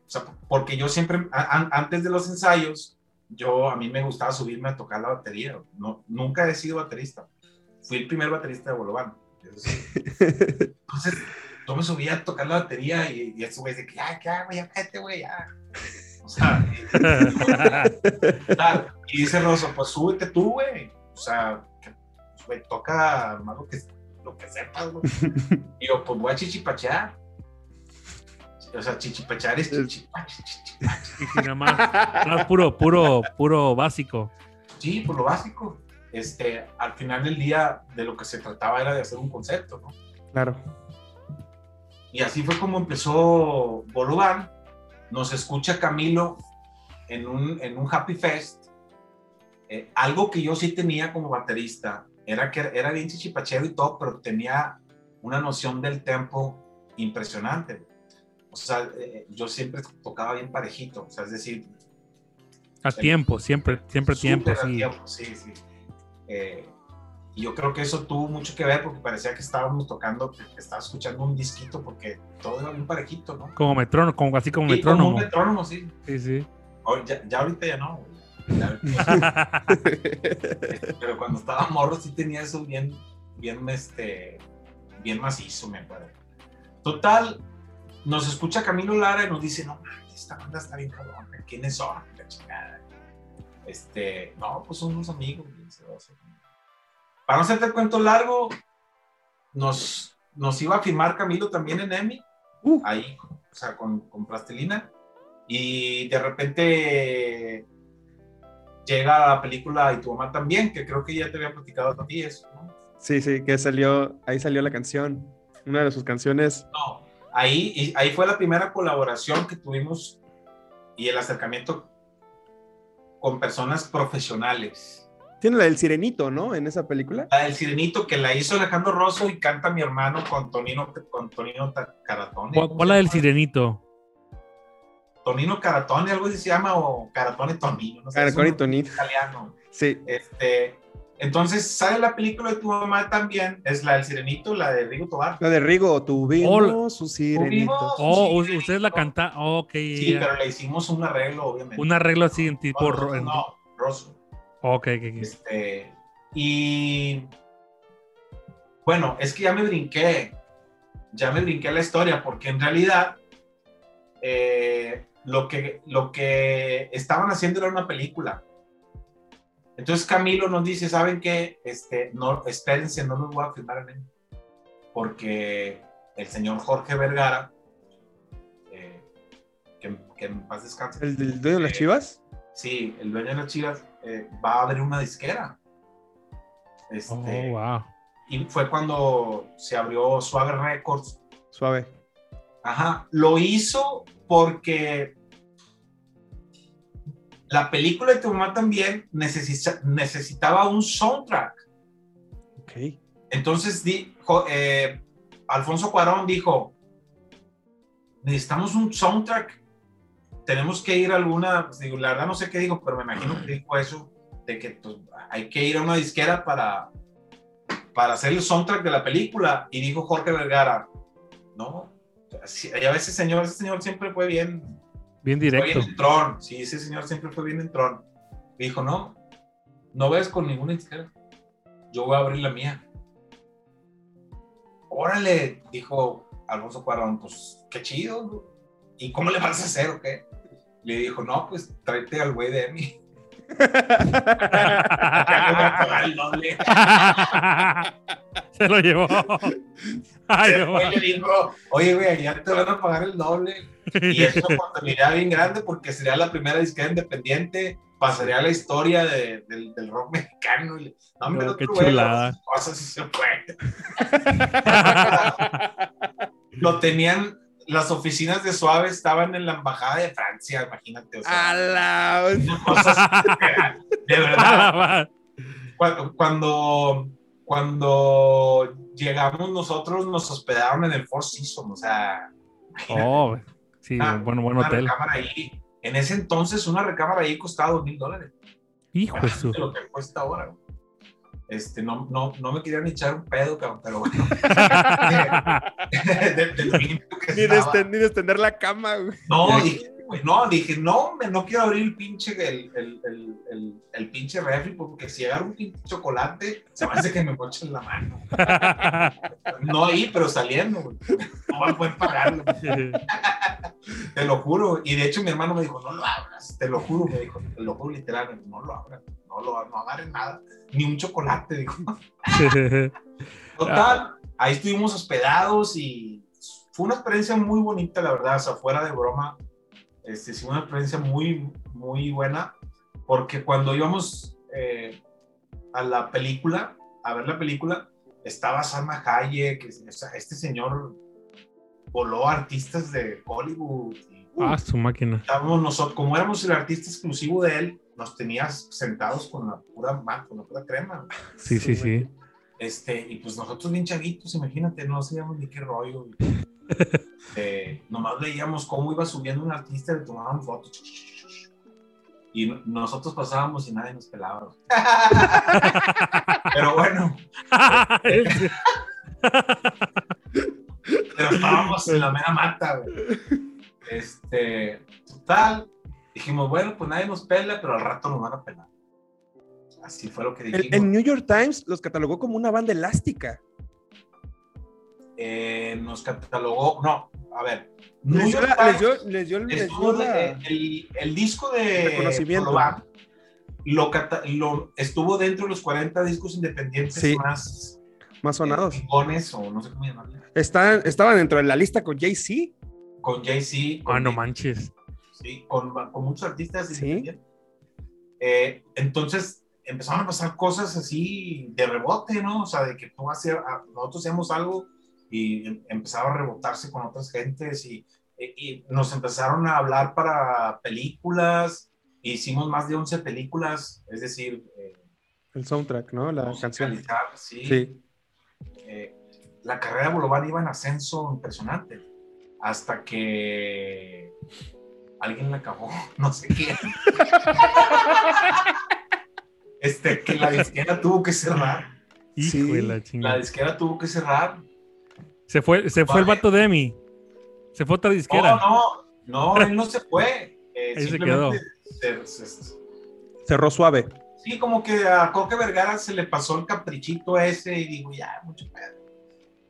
sea, porque yo siempre, a- an- antes de los ensayos, yo, a mí me gustaba subirme a tocar la batería. No, nunca he sido baterista. Fui el primer baterista de Bolobán. Entonces, yo me subía a tocar la batería y, y ese güey dice que, ya, ya, güey, ya cállate, güey, ya. O sea, y, claro, y dice Rosso, pues súbete tú, güey. O sea, pues, güey, toca más lo que, lo que sepas, güey. Y yo, pues voy a chichipachear. O sea, chichipachear es chichipache, chichipache. Y nada más, nada más puro, puro, puro básico. Sí, por lo básico. Este, al final del día, de lo que se trataba era de hacer un concepto, ¿no? Claro. Y así fue como empezó Bolobán. Nos escucha Camilo en un, en un Happy Fest. Eh, algo que yo sí tenía como baterista era que era bien chichipachero y todo, pero tenía una noción del tempo impresionante. O sea, eh, yo siempre tocaba bien parejito. O sea, es decir, A tiempo, siempre, siempre tiempo, a sí. tiempo, sí, sí. Eh, y yo creo que eso tuvo mucho que ver porque parecía que estábamos tocando, que estaba escuchando un disquito porque todo era bien parejito, ¿no? Como metrónomo, como, así como Sí, como metrónomo. un metrónomo, sí. Sí, sí. Ahor- Ya, ya ahorita ya no. Ya. Pero cuando estaba morro sí tenía eso bien, bien, este, bien macizo, me acuerdo. Total, nos escucha Camilo Lara y nos dice, no, esta banda está bien cabrón, ¿quiénes son? La chingada. Este, no, pues son unos amigos. dice, o sea, Para no hacerte el cuento largo, nos, nos iba a firmar Camilo también en EMI, Uh. ahí, o sea, con, con plastilina. Y de repente llega la película Y tu mamá también, que creo que ya te había platicado a ti eso, ¿no? Sí, sí, que salió, ahí salió la canción. Una de sus canciones. No, ahí, y ahí fue la primera colaboración que tuvimos y el acercamiento con personas profesionales. Tiene la del sirenito, ¿no? En esa película. La del Sirenito que la hizo Alejandro Rosso y canta mi hermano con Tonino, con Tonino Caratone. ¿Cuál, cuál la del sirenito? Tonino Caratone, algo así se llama, o Caratone Tonino. No sé, es Caracol y un Tonito. italiano. Sí. Este, entonces sale la película de tu mamá también, es la del Sirenito, la de Rigo Tobar. La de Rigo, tuvimos un sirenito. Tuvimos- Oh, Sí, ustedes la no. canta. Oh, ok. Sí, ya. pero le hicimos un arreglo, obviamente. Un arreglo así en tipo. No, en- no, Rosso. Ok, ok, ok. Este, y bueno, es que ya me brinqué, ya me brinqué la historia, porque en realidad eh, lo, que, lo que estaban haciendo era una película. Entonces Camilo nos dice, ¿saben qué? Este, no, espérense, no los voy a firmar en él, porque el señor Jorge Vergara, eh, que, que en paz descanse, ¿El del dueño de las Eh, chivas? Sí, el dueño de las chivas eh, va a abrir una disquera. Este, Oh, wow. Y fue cuando se abrió Swagger Records. Suave. Ajá, lo hizo porque la película de tu mamá también necesita- necesitaba un soundtrack. Ok. Entonces, dijo, eh, Alfonso Cuarón dijo, necesitamos un soundtrack, tenemos que ir a alguna, pues, digo, la verdad no sé qué dijo, pero me imagino que dijo eso, de que pues, hay que ir a una disquera para, para hacer el soundtrack de la película. Y dijo Jorge Vergara, no, sí, ya ves ese señor, ese señor siempre fue bien, Bien fue directo. bien en Tron, sí, ese señor siempre fue bien en Tron. Dijo, no, no ves con ninguna disquera, yo voy a abrir la mía. Órale, dijo Alfonso Cuarón, pues qué chido. ¿Y cómo le vas a hacer o qué? Le dijo, no, pues tráete al güey de Emi. Ya le voy a pagar el doble. Se lo llevó. Ay, le dijo, oye, güey, ya te van a pagar el doble. Y eso contabilidad bien grande porque sería la primera disquera independiente, pasaría a la historia de- del, del rock mexicano. No, No, qué chulada. Cosas y se fue. Lo tenían, las oficinas de Suave estaban en la embajada de Francia, imagínate. O sea, A la- cosas de verdad. Cuando, cuando, cuando llegamos nosotros, nos hospedaron en el Four Seasons, o sea, imagínate. Oh, sí, Ah, bueno, buen una hotel. recámara ahí. En ese entonces, una recámara ahí costaba dos mil dólares. Hijo de su. De lo que cuesta ahora. Este, no, no, no me querían echar un pedo, cabrón, pero bueno. de, de lo limpio que Ni estaba. extender la cama, güey. No, dije, güey, no, dije, no, me, no quiero abrir el pinche, el, el, el, el, el pinche refri, porque si agarro un pinche chocolate, se me hace que me mochen la mano. No ahí, pero saliendo, güey. No a poder pagarlo. Te lo juro. Y de hecho mi hermano me dijo, no lo abras. Te lo juro, me dijo. Te lo juro literal. No lo abras. No lo no agarres nada. Ni un chocolate, dijo. Total. Ahí estuvimos hospedados y fue una experiencia muy bonita, la verdad. O sea, fuera de broma. Este, sí, una experiencia muy, muy buena. Porque cuando íbamos eh, a la película, a ver la película, estaba Salma Hayek. o sea, este señor voló artistas de Hollywood. y- Ah, su máquina. estábamos nosotros, como éramos el artista exclusivo de él, nos tenías sentados con la pura con la pura crema. Sí, sí, sí. Este, y pues nosotros bien chavitos, imagínate, no sabíamos ni qué rollo. Eh, nomás veíamos cómo iba subiendo un artista, le tomaban fotos. Y no- nosotros pasábamos y nadie nos pelaba. Pero bueno, pero estábamos en la mera mata, güey. Este, total, dijimos, bueno, pues nadie nos pela, pero al rato nos van a pelar. Así fue lo que dijimos. en New York Times los catalogó como una banda elástica. Eh, nos catalogó, no, a ver, New Les dio, York la- les Times dio- les dio- les dio la- de- el, el disco de. Polovan lo, estuvo dentro de los 40 discos independientes Sí. más más sonados. eh, chingones, o no sé cómo llamarle, Están, estaban dentro de la lista con Jay-Z. con Jay-Z, Ah, no manches. sí, con, con muchos artistas Sí. Eh, entonces empezaron a pasar cosas así de rebote, ¿no? O sea, de que tú hacías, a- nosotros hacíamos algo y em- empezaba a rebotarse con otras gentes y, y- y nos empezaron a hablar para películas. Hicimos más de 11 películas, es decir, eh, El soundtrack, ¿no? La canción. sí. Sí. Eh, la carrera de Bolovan iba en ascenso impresionante hasta que alguien la acabó, no sé quién. este, que la disquera tuvo que cerrar. Hijo Sí. de la La chingada. disquera tuvo que cerrar. Se fue, se fue el vato de Emi. Se fue otra disquera. No, no, no, él no se fue. Eh, Ahí se simplemente se- se- Cerró suave. Sí, como que a Coque Vergara se le pasó el caprichito ese y digo, ya, mucho pedo.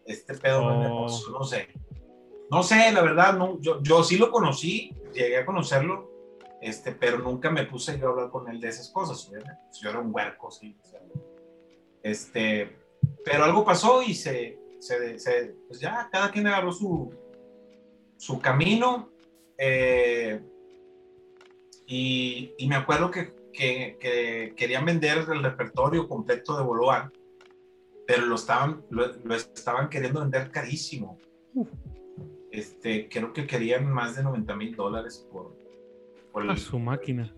Este pedo Oh. no sé. No sé, la verdad, no, yo, yo sí lo conocí, llegué a conocerlo, este, pero nunca me puse yo a hablar con él de esas cosas. obviamente. Yo era un huerco, sí. o sea, este, pero algo pasó y se, se, se- pues ya, cada quien agarró su, su camino. eh, y, y me acuerdo que, que, que querían vender el repertorio completo de Bolovan, pero lo estaban, lo, lo estaban queriendo vender carísimo. Este, creo que querían más de 90 mil dólares por, por A el- su máquina.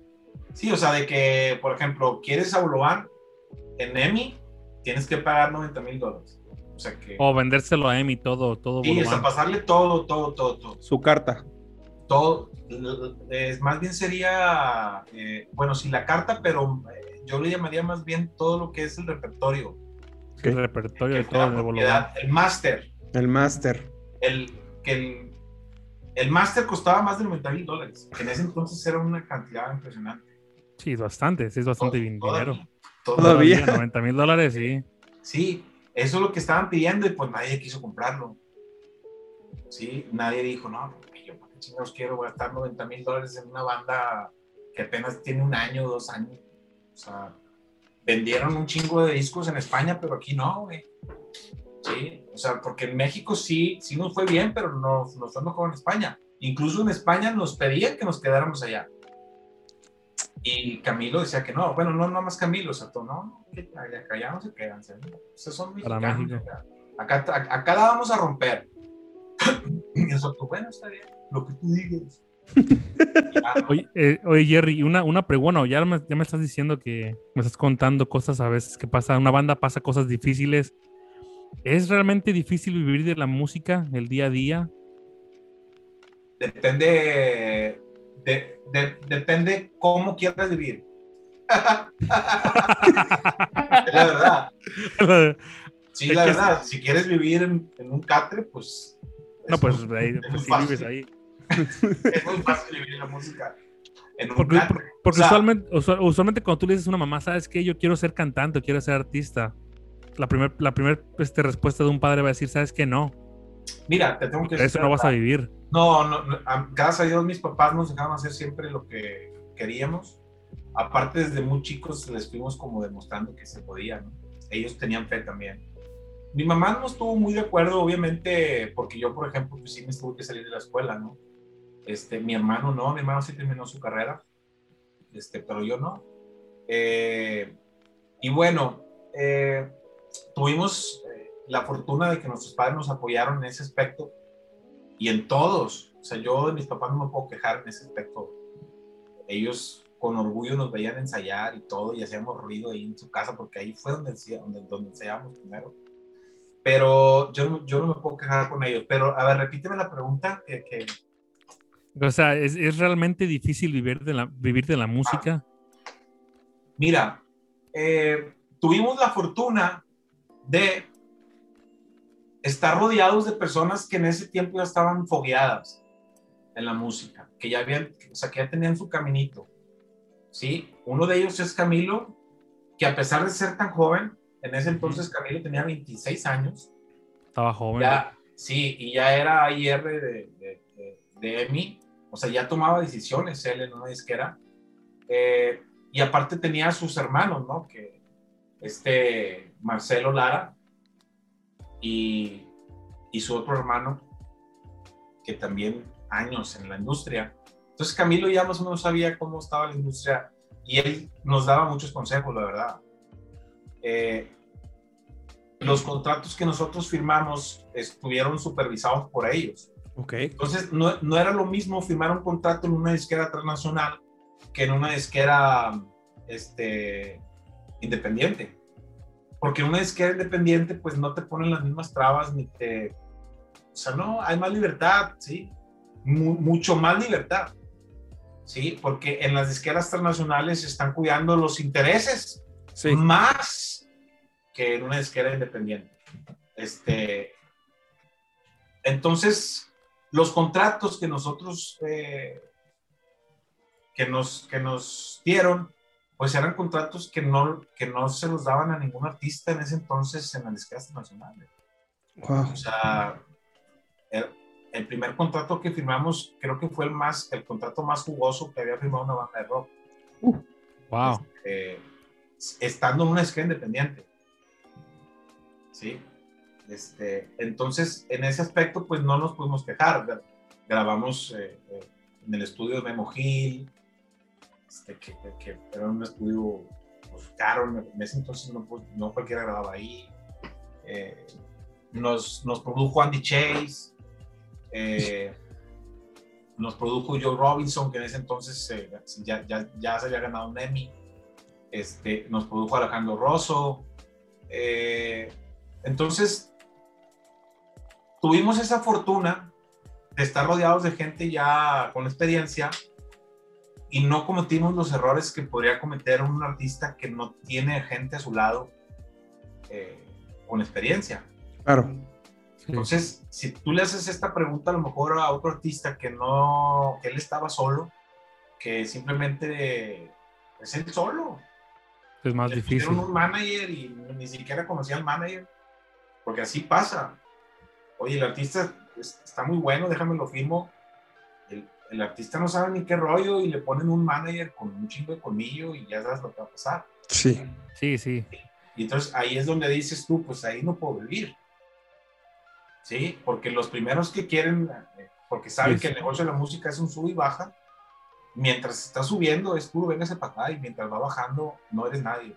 Sí, o sea, de que, por ejemplo, quieres a Bolovan en EMI, tienes que pagar 90 mil dólares. O sea que. O vendérselo a Emi, todo, todo. sí, o sea, pasarle todo, todo, todo, todo. Su carta. Todo es, más bien sería, eh, bueno, sí, la carta, pero eh, yo le llamaría más bien todo lo que es el repertorio. El repertorio de que todo la de Bolovan. propiedad, el máster. El máster. El, que el, el máster costaba más de 90 mil dólares, en ese entonces era una cantidad impresionante. Sí, es bastante. Sí, es bastante dinero. Todavía, todavía. Todavía. 90 mil dólares, sí. Sí, eso es lo que estaban pidiendo y pues nadie quiso comprarlo. ¿sí? Nadie dijo, no, chingados quiero gastar 90 mil dólares en una banda que apenas tiene un año, dos años. O sea, vendieron un chingo de discos en España, pero aquí no, güey. Sí, o sea, porque en México sí, sí nos fue bien, pero no nos fue mejor en España. Incluso en España nos pedían que nos quedáramos allá. Y Camilo decía que no, bueno, no, no más Camilo, o sea, tú, no, que acá ya no se quedan, ¿sí? o sea, son mexicanos. Acá, acá, acá la vamos a romper. Y tú, bueno, está bien, lo que tú digas. Oye, eh, oye, Jerry, una, una pregunta, bueno, ya me, ya me estás diciendo que me estás contando cosas a veces que pasa, una banda pasa cosas difíciles. ¿Es realmente difícil vivir de la música el día a día? depende, de, de- depende cómo quieras vivir. la verdad. Sí, la verdad. Si quieres vivir en, en un catre, pues. No, es pues muy- ahí, pues, muy sí fácil. vives ahí. Es muy fácil vivir la música en un Porque, catre. por- porque O sea, usualmente, usual- usualmente cuando tú le dices a una mamá, ¿sabes qué? Yo quiero ser cantante, quiero ser artista. La primera la primer, este, respuesta de un padre va a decir, ¿sabes qué? No, Mira, te tengo que de eso decir no vas a vivir. No, no, gracias a Dios mis papás nos dejaron hacer siempre lo que queríamos. Aparte, desde muy chicos les fuimos como demostrando que se podía, ¿no? Ellos tenían fe también. Mi mamá no estuvo muy de acuerdo, obviamente, porque yo, por ejemplo, pues sí me tuve que salir de la escuela, ¿no? Este, mi hermano no, mi hermano sí terminó su carrera, este, pero yo no. Eh, y bueno, eh, tuvimos eh, la fortuna de que nuestros padres nos apoyaron en ese aspecto y en todos. O sea, yo de mis papás no me puedo quejar en ese aspecto. Ellos con orgullo nos veían ensayar y todo, y hacíamos ruido ahí en su casa, porque ahí fue donde, donde, donde ensayábamos primero. Pero yo, no- yo no me puedo quejar con ellos. Pero, a ver, repíteme la pregunta. Que, que- O sea, es, es realmente difícil vivir de la, vivir de la música. Mira, eh, tuvimos la fortuna de estar rodeados de personas que en ese tiempo ya estaban fogueadas en la música, que ya habían, o sea, que ya tenían su caminito. ¿Sí? Uno de ellos es Camilo, que a pesar de ser tan joven, en ese entonces Camilo tenía 26 años, Estaba joven. ya, sí, y ya era IR de, de, de, de EMI, o sea, ya tomaba decisiones él en una disquera. Eh, y aparte tenía a sus hermanos, ¿no? Que este Marcelo Lara y, y su otro hermano, que también años en la industria. Entonces Camilo ya más o menos sabía cómo estaba la industria y él nos daba muchos consejos, la verdad. Eh, los contratos que nosotros firmamos estuvieron supervisados por ellos. Ok. Entonces, no, no era lo mismo firmar un contrato en una disquera transnacional que en una disquera este, independiente. Porque en una disquera independiente, pues no te ponen las mismas trabas ni te. O sea, no, hay más libertad, ¿sí? Mu- mucho más libertad, ¿sí? Porque en las disqueras transnacionales están cuidando los intereses Sí. más que en una disquera independiente. Este, entonces, los contratos que nosotros, eh, que, nos, que nos dieron, pues eran contratos que no, que no se los daban a ningún artista en ese entonces en las disqueras nacionales. Wow. O sea, el, el primer contrato que firmamos creo que fue el más, el contrato más jugoso que había firmado una banda de rock Wow. eh, estando en una esquina independiente. ¿Sí? Este, entonces, en ese aspecto, pues no nos pudimos quejar. Gra- Grabamos eh, eh, en el estudio de Memo Gil, este, que, era un estudio pues, caro, en ese entonces no, pues, cualquiera grababa ahí. Eh, nos, nos produjo Andy Chase, nos produjo Joe Robinson, que en ese entonces ya, ya, ya se había ganado un Emmy. Este, nos produjo Alejandro Rosso. Eh, entonces, tuvimos esa fortuna de estar rodeados de gente ya con experiencia y no cometimos los errores que podría cometer un artista que no tiene gente a su lado eh, con experiencia. Claro. Sí. Entonces, si tú le haces esta pregunta a lo mejor a otro artista que no, que él estaba solo, que simplemente es él solo. Es más Le difícil. pusieron un manager y ni siquiera conocía al manager, porque así pasa. Oye, el artista es- está muy bueno, déjame lo firmo. El, el artista no sabe ni qué rollo y le ponen un manager con un chingo de colmillo y ya sabes lo que va a pasar. Sí. Sí, sí. Y entonces ahí es donde dices tú, pues ahí no puedo vivir. Sí, porque los primeros que quieren, eh, porque saben Sí, que el negocio de la música es un sub y baja, mientras está subiendo es puro véngase para acá y mientras va bajando no eres nadie.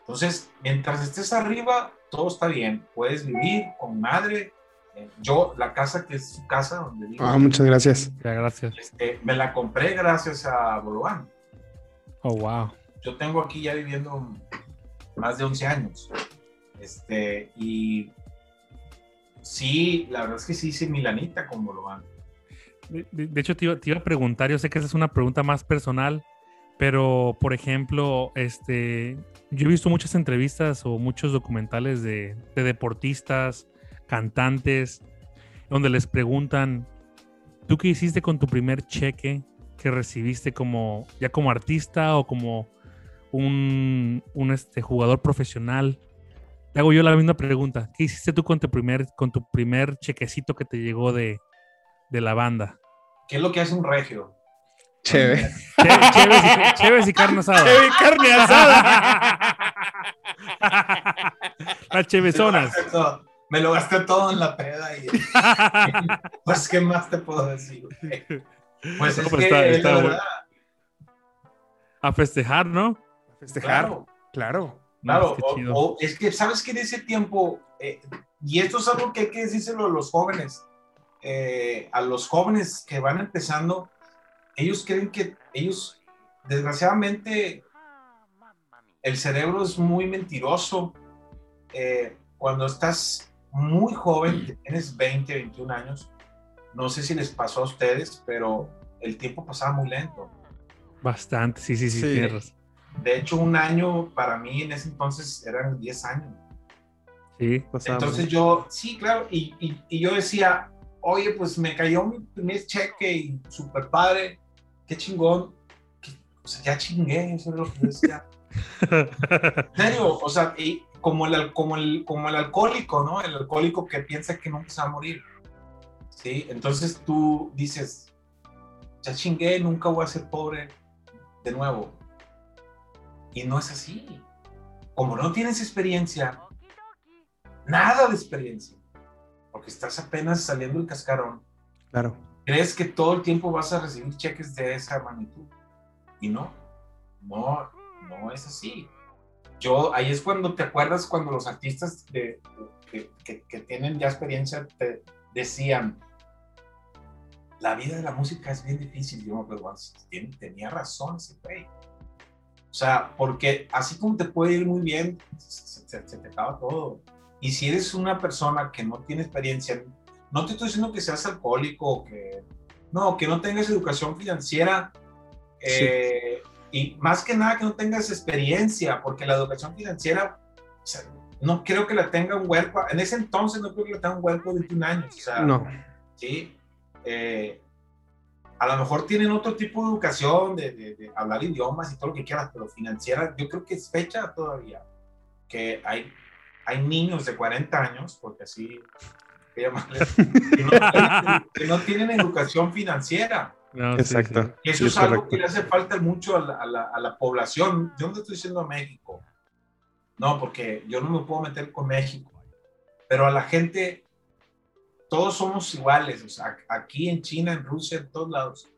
Entonces, mientras estés arriba, todo está bien. Puedes vivir con madre. Eh, yo, la casa que es su casa donde vivo, Ah, muchas gracias. Ya, gracias. este, me la compré gracias a Bolobán. Oh, wow. yo tengo aquí ya viviendo más de 11 años. Este, y sí, la verdad es que sí hice Milanita con Bolobán. De, hecho, te iba, te a preguntar, yo sé que esa es una pregunta más personal, pero, por ejemplo, este, yo he visto muchas entrevistas o muchos documentales de, de deportistas, cantantes, donde les preguntan, ¿tú qué hiciste con tu primer cheque que recibiste como, ya como artista o como un, un, este, jugador profesional? Te hago yo la misma pregunta. ¿Qué hiciste tú con tu primer, con tu primer chequecito que te llegó de, de la banda? ¿Qué es lo que hace un regio? Chévere. Che- Cheves y, y carne asada. Chévere, carne asada. Las chevezonas. Me lo gasté todo- Me lo gasté todo en la peda y pues qué más te puedo decir. Pues No, es pues que está- está la verdad, A festejar, ¿no? Festejar. claro, Claro. o es que sabes que en ese tiempo eh, y esto es algo que hay que decírselo a los jóvenes, eh, a los jóvenes que van empezando, ellos creen que ellos, desgraciadamente, el cerebro es muy mentiroso. Eh, cuando estás muy joven, tienes 20, 21 años, no sé si les pasó a ustedes, pero el tiempo pasaba muy lento. Bastante, sí, sí, sí, Sí. tienes. De hecho, un año para mí en ese entonces eran 10 años. Sí. Pasaba Entonces yo, sí, claro, y, y- y yo decía, oye, pues me cayó mi primer cheque y super padre, qué chingón, que- o sea, ya chingué, eso es lo que decía. En serio, o sea, y como, el, como, el, como el alcohólico, ¿no? El alcohólico que piensa que nunca se va a morir, ¿sí? Entonces tú dices, ya chingué, nunca voy a ser pobre de nuevo. Y no es así. Como no tienes experiencia, nada de experiencia, porque estás apenas saliendo del cascarón, Claro. crees que todo el tiempo vas a recibir cheques de esa magnitud. Y no, no, no es así. Yo, ahí es cuando te acuerdas cuando los artistas de, que, que- que tienen ya experiencia te decían, la vida de la música es bien difícil. Yo me acuerdo, "Tien- tenía razón ese güey. O sea, porque así como te puede ir muy bien, se, se- se te acaba todo. Y si eres una persona que no tiene experiencia, no te estoy diciendo que seas alcohólico o que no, que no tengas educación financiera eh, y más que nada que no tengas experiencia, porque la educación financiera o sea, no creo que la tenga un huerco, en ese entonces no creo que la tenga un huerco de 21 años, o sea, No. ¿sí? Eh, a lo mejor tienen otro tipo de educación, de, de- de hablar idiomas y todo lo que quieras, pero financiera yo creo que es fecha todavía, que hay, hay niños de 40 años, porque así que llamarles, que no, tienen- que no tienen educación financiera. No, sí, Exacto. sí. Y eso Sí, es, es algo correcto. que le hace falta mucho a la, a la- a la población. Yo no estoy diciendo a México. No, porque yo no me puedo meter con México. Pero a la gente, todos somos iguales. O sea, aquí en China, en Rusia, en todos lados.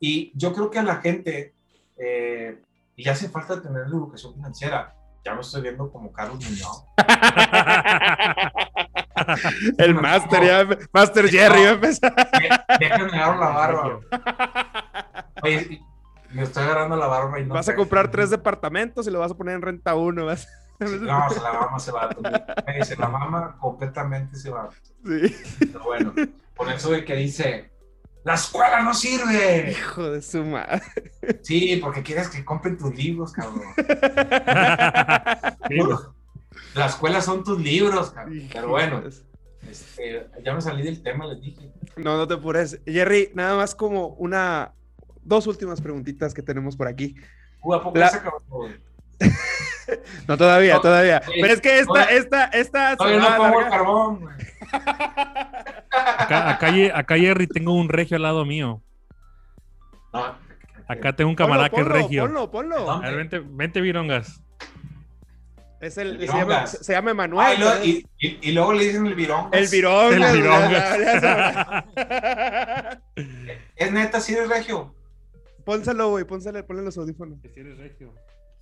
Y yo creo que a la gente eh, le hace falta tener la educación financiera. Ya me estoy viendo como Carlos Muñoz. El Master, ya. Master Jerry va a empezar. Déjenme agarrar la barba. Oye, me estoy agarrando la barba y no Vas a comprar tres departamentos y lo vas a poner en renta uno. vas- No, se la mama se va. Se la mama completamente se va. Sí. Pero bueno, por eso de que dice, la escuela no sirve. Hijo de su madre. Sí, porque quieres que compren tus libros, cabrón. Güey. La escuela son tus libros, cabrón. Pero bueno, este, ya me salí del tema, les dije. No, no te apures. Jerry, nada más como una. Dos últimas preguntitas que tenemos por aquí. Uh, ¿a poco La- se acabó? No, todavía, No, todavía. sí. Pero es que esta, Todavía- esta, esta se Todavía va no a pongo el carbón, güey. acá, acá, Jerry tengo un regio al lado mío. No, Acá tengo un camarada que es regio. Ponlo, ponlo. A ver, vente, vente, Virongas. Es el, se, llama, se llama Ah, Emanuel. y, luego- ¿sabes? y- y- y luego le dicen el virón. el Virón. El Virongas. Es neta, sí eres regio. Pónselo, güey, pónselo, ponle los audífonos. Si eres regio.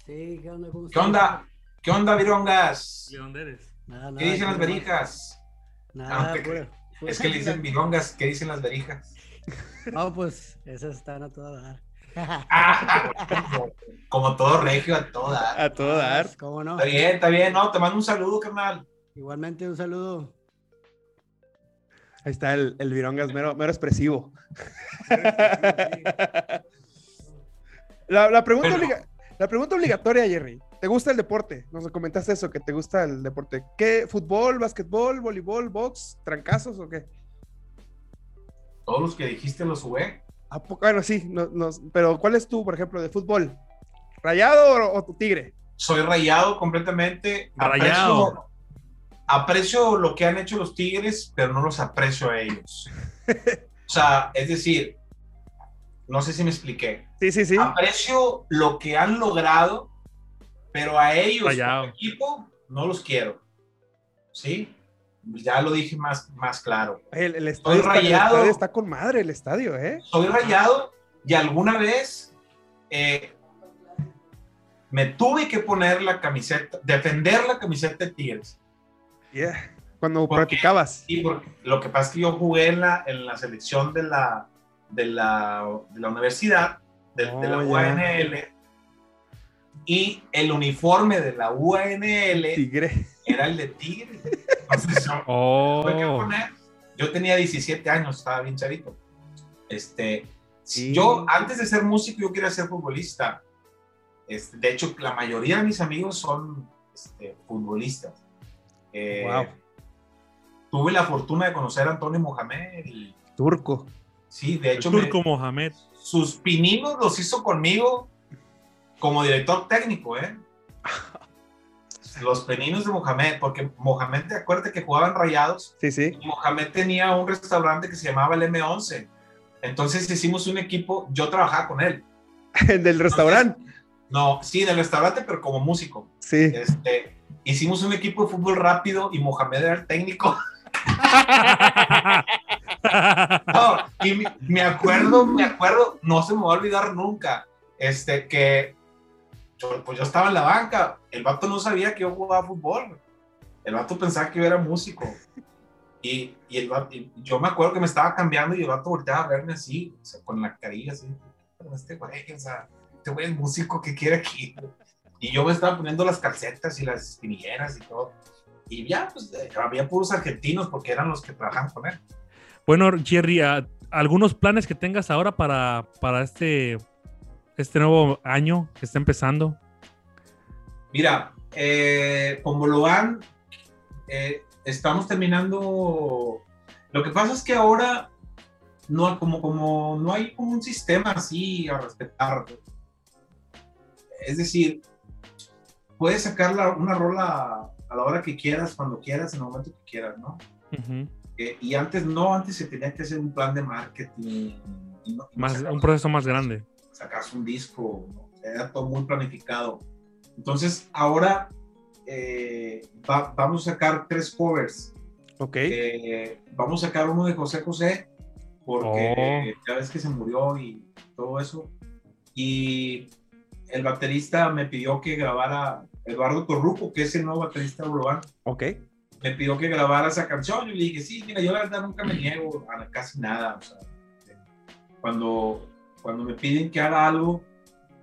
Sí, ¿qué onda? ¿Cómo ¿Qué onda? ¿Qué onda, virongas? ¿De dónde eres? Nada, nada, ¿Qué dicen las verijas? Nada, Aunque- pura- pura- Es que le dicen virongas, ¿qué dicen las verijas? No, pues esas están a toda dar. Ah, como, como todo regio, a toda. A todo dar. Pues, ¿Cómo no? Está bien, está bien. No, te mando un saludo, carnal. Igualmente un saludo. Ahí está el, el Virongas, mero, mero expresivo. La, la pregunta obliga- la pregunta obligatoria, Jerry. ¿Te gusta el deporte? Nos comentaste eso, que te gusta el deporte. ¿Qué? ¿Fútbol, básquetbol, voleibol, box, trancazos o qué? Todos los que dijiste los jugué. ¿A poco? Bueno, sí, no- pero ¿cuál es tú, por ejemplo, de fútbol? ¿Rayado o, o tu tigre? Soy rayado completamente. Rayado. Aprecio, aprecio lo que han hecho los Tigres, pero no los aprecio a ellos. O sea, es decir, no sé si me expliqué. Sí, sí, sí. Aprecio lo que han logrado, pero a ellos, como equipo, no los quiero. ¿Sí? Ya lo dije más, más claro. El, el estadio está, el rayado. estadio está con madre, el estadio, ¿eh? Soy rayado y alguna vez eh, me tuve que poner la camiseta, defender la camiseta de Tigres. Yeah. Cuando ¿Por qué? practicabas. Y porque lo que pasa es que yo jugué en la, en la selección de la, de la, de la universidad, de, de la Oh, ya. Y el uniforme de la UANL Tigre. era el de Tigres. Entonces yo tuve que Oh. poner. Yo tenía 17 años, estaba bien chavito. Este, Sí. Yo, antes de ser músico, yo quería ser futbolista. Este, de hecho, la mayoría de mis amigos son este, futbolistas. Eh, Wow. Tuve la fortuna de conocer a Antonio Mohamed. y- Turco. sí, de El hecho, me- turco Mohamed. sus pininos los hizo conmigo como director técnico, ¿eh? Los pininos de Mohamed, porque Mohamed, te acuerdas que jugaban rayados Sí, sí. y Mohamed tenía un restaurante que se llamaba el M11. Entonces hicimos un equipo, yo trabajaba con él. El del restaurante. No, sí, del restaurante, pero como músico. Sí. Este, hicimos un equipo de fútbol rápido y Mohamed era el técnico. No, y me acuerdo, me acuerdo, no se me va a olvidar nunca, este, que pues yo estaba en la banca, el vato no sabía que yo jugaba fútbol, el vato pensaba que yo era músico. Y, y el vato- yo me acuerdo que me estaba cambiando y el vato volteaba a verme así, o sea, con la carilla así, "Pero este güey, o sea, este güey es músico que quiere aquí. Y yo me estaba poniendo las calcetas y las espinilleras y todo. Y ya, pues eh, había puros argentinos porque eran los que trabajaban con él. Bueno, Jerry, ¿a- ¿algunos planes que tengas ahora para, para este, este nuevo año que está empezando? Mira, eh, como lo han, eh, estamos terminando. Lo que pasa es que ahora no, como, como no hay como un sistema así a respetar. Es decir, puedes sacar la- una rola a la hora que quieras, cuando quieras, en el momento que quieras, ¿no? Eh, y antes no, antes se tenía que hacer un plan de marketing. y no- y no Más, sacabas- un proceso más grande. Sacas un disco, ¿no? era todo muy planificado. Entonces, ahora eh, va- vamos a sacar tres covers. Ok. Eh, vamos a sacar uno de José José, porque ya ves que se murió y todo eso. Y el baterista me pidió que grabara, Eduardo Torruco, que es el nuevo baterista de Urbano, Ok. me pidió que grabara esa canción. Yo le dije, sí, mira, yo la verdad nunca me niego a casi nada. O sea, cuando, cuando me piden que haga algo,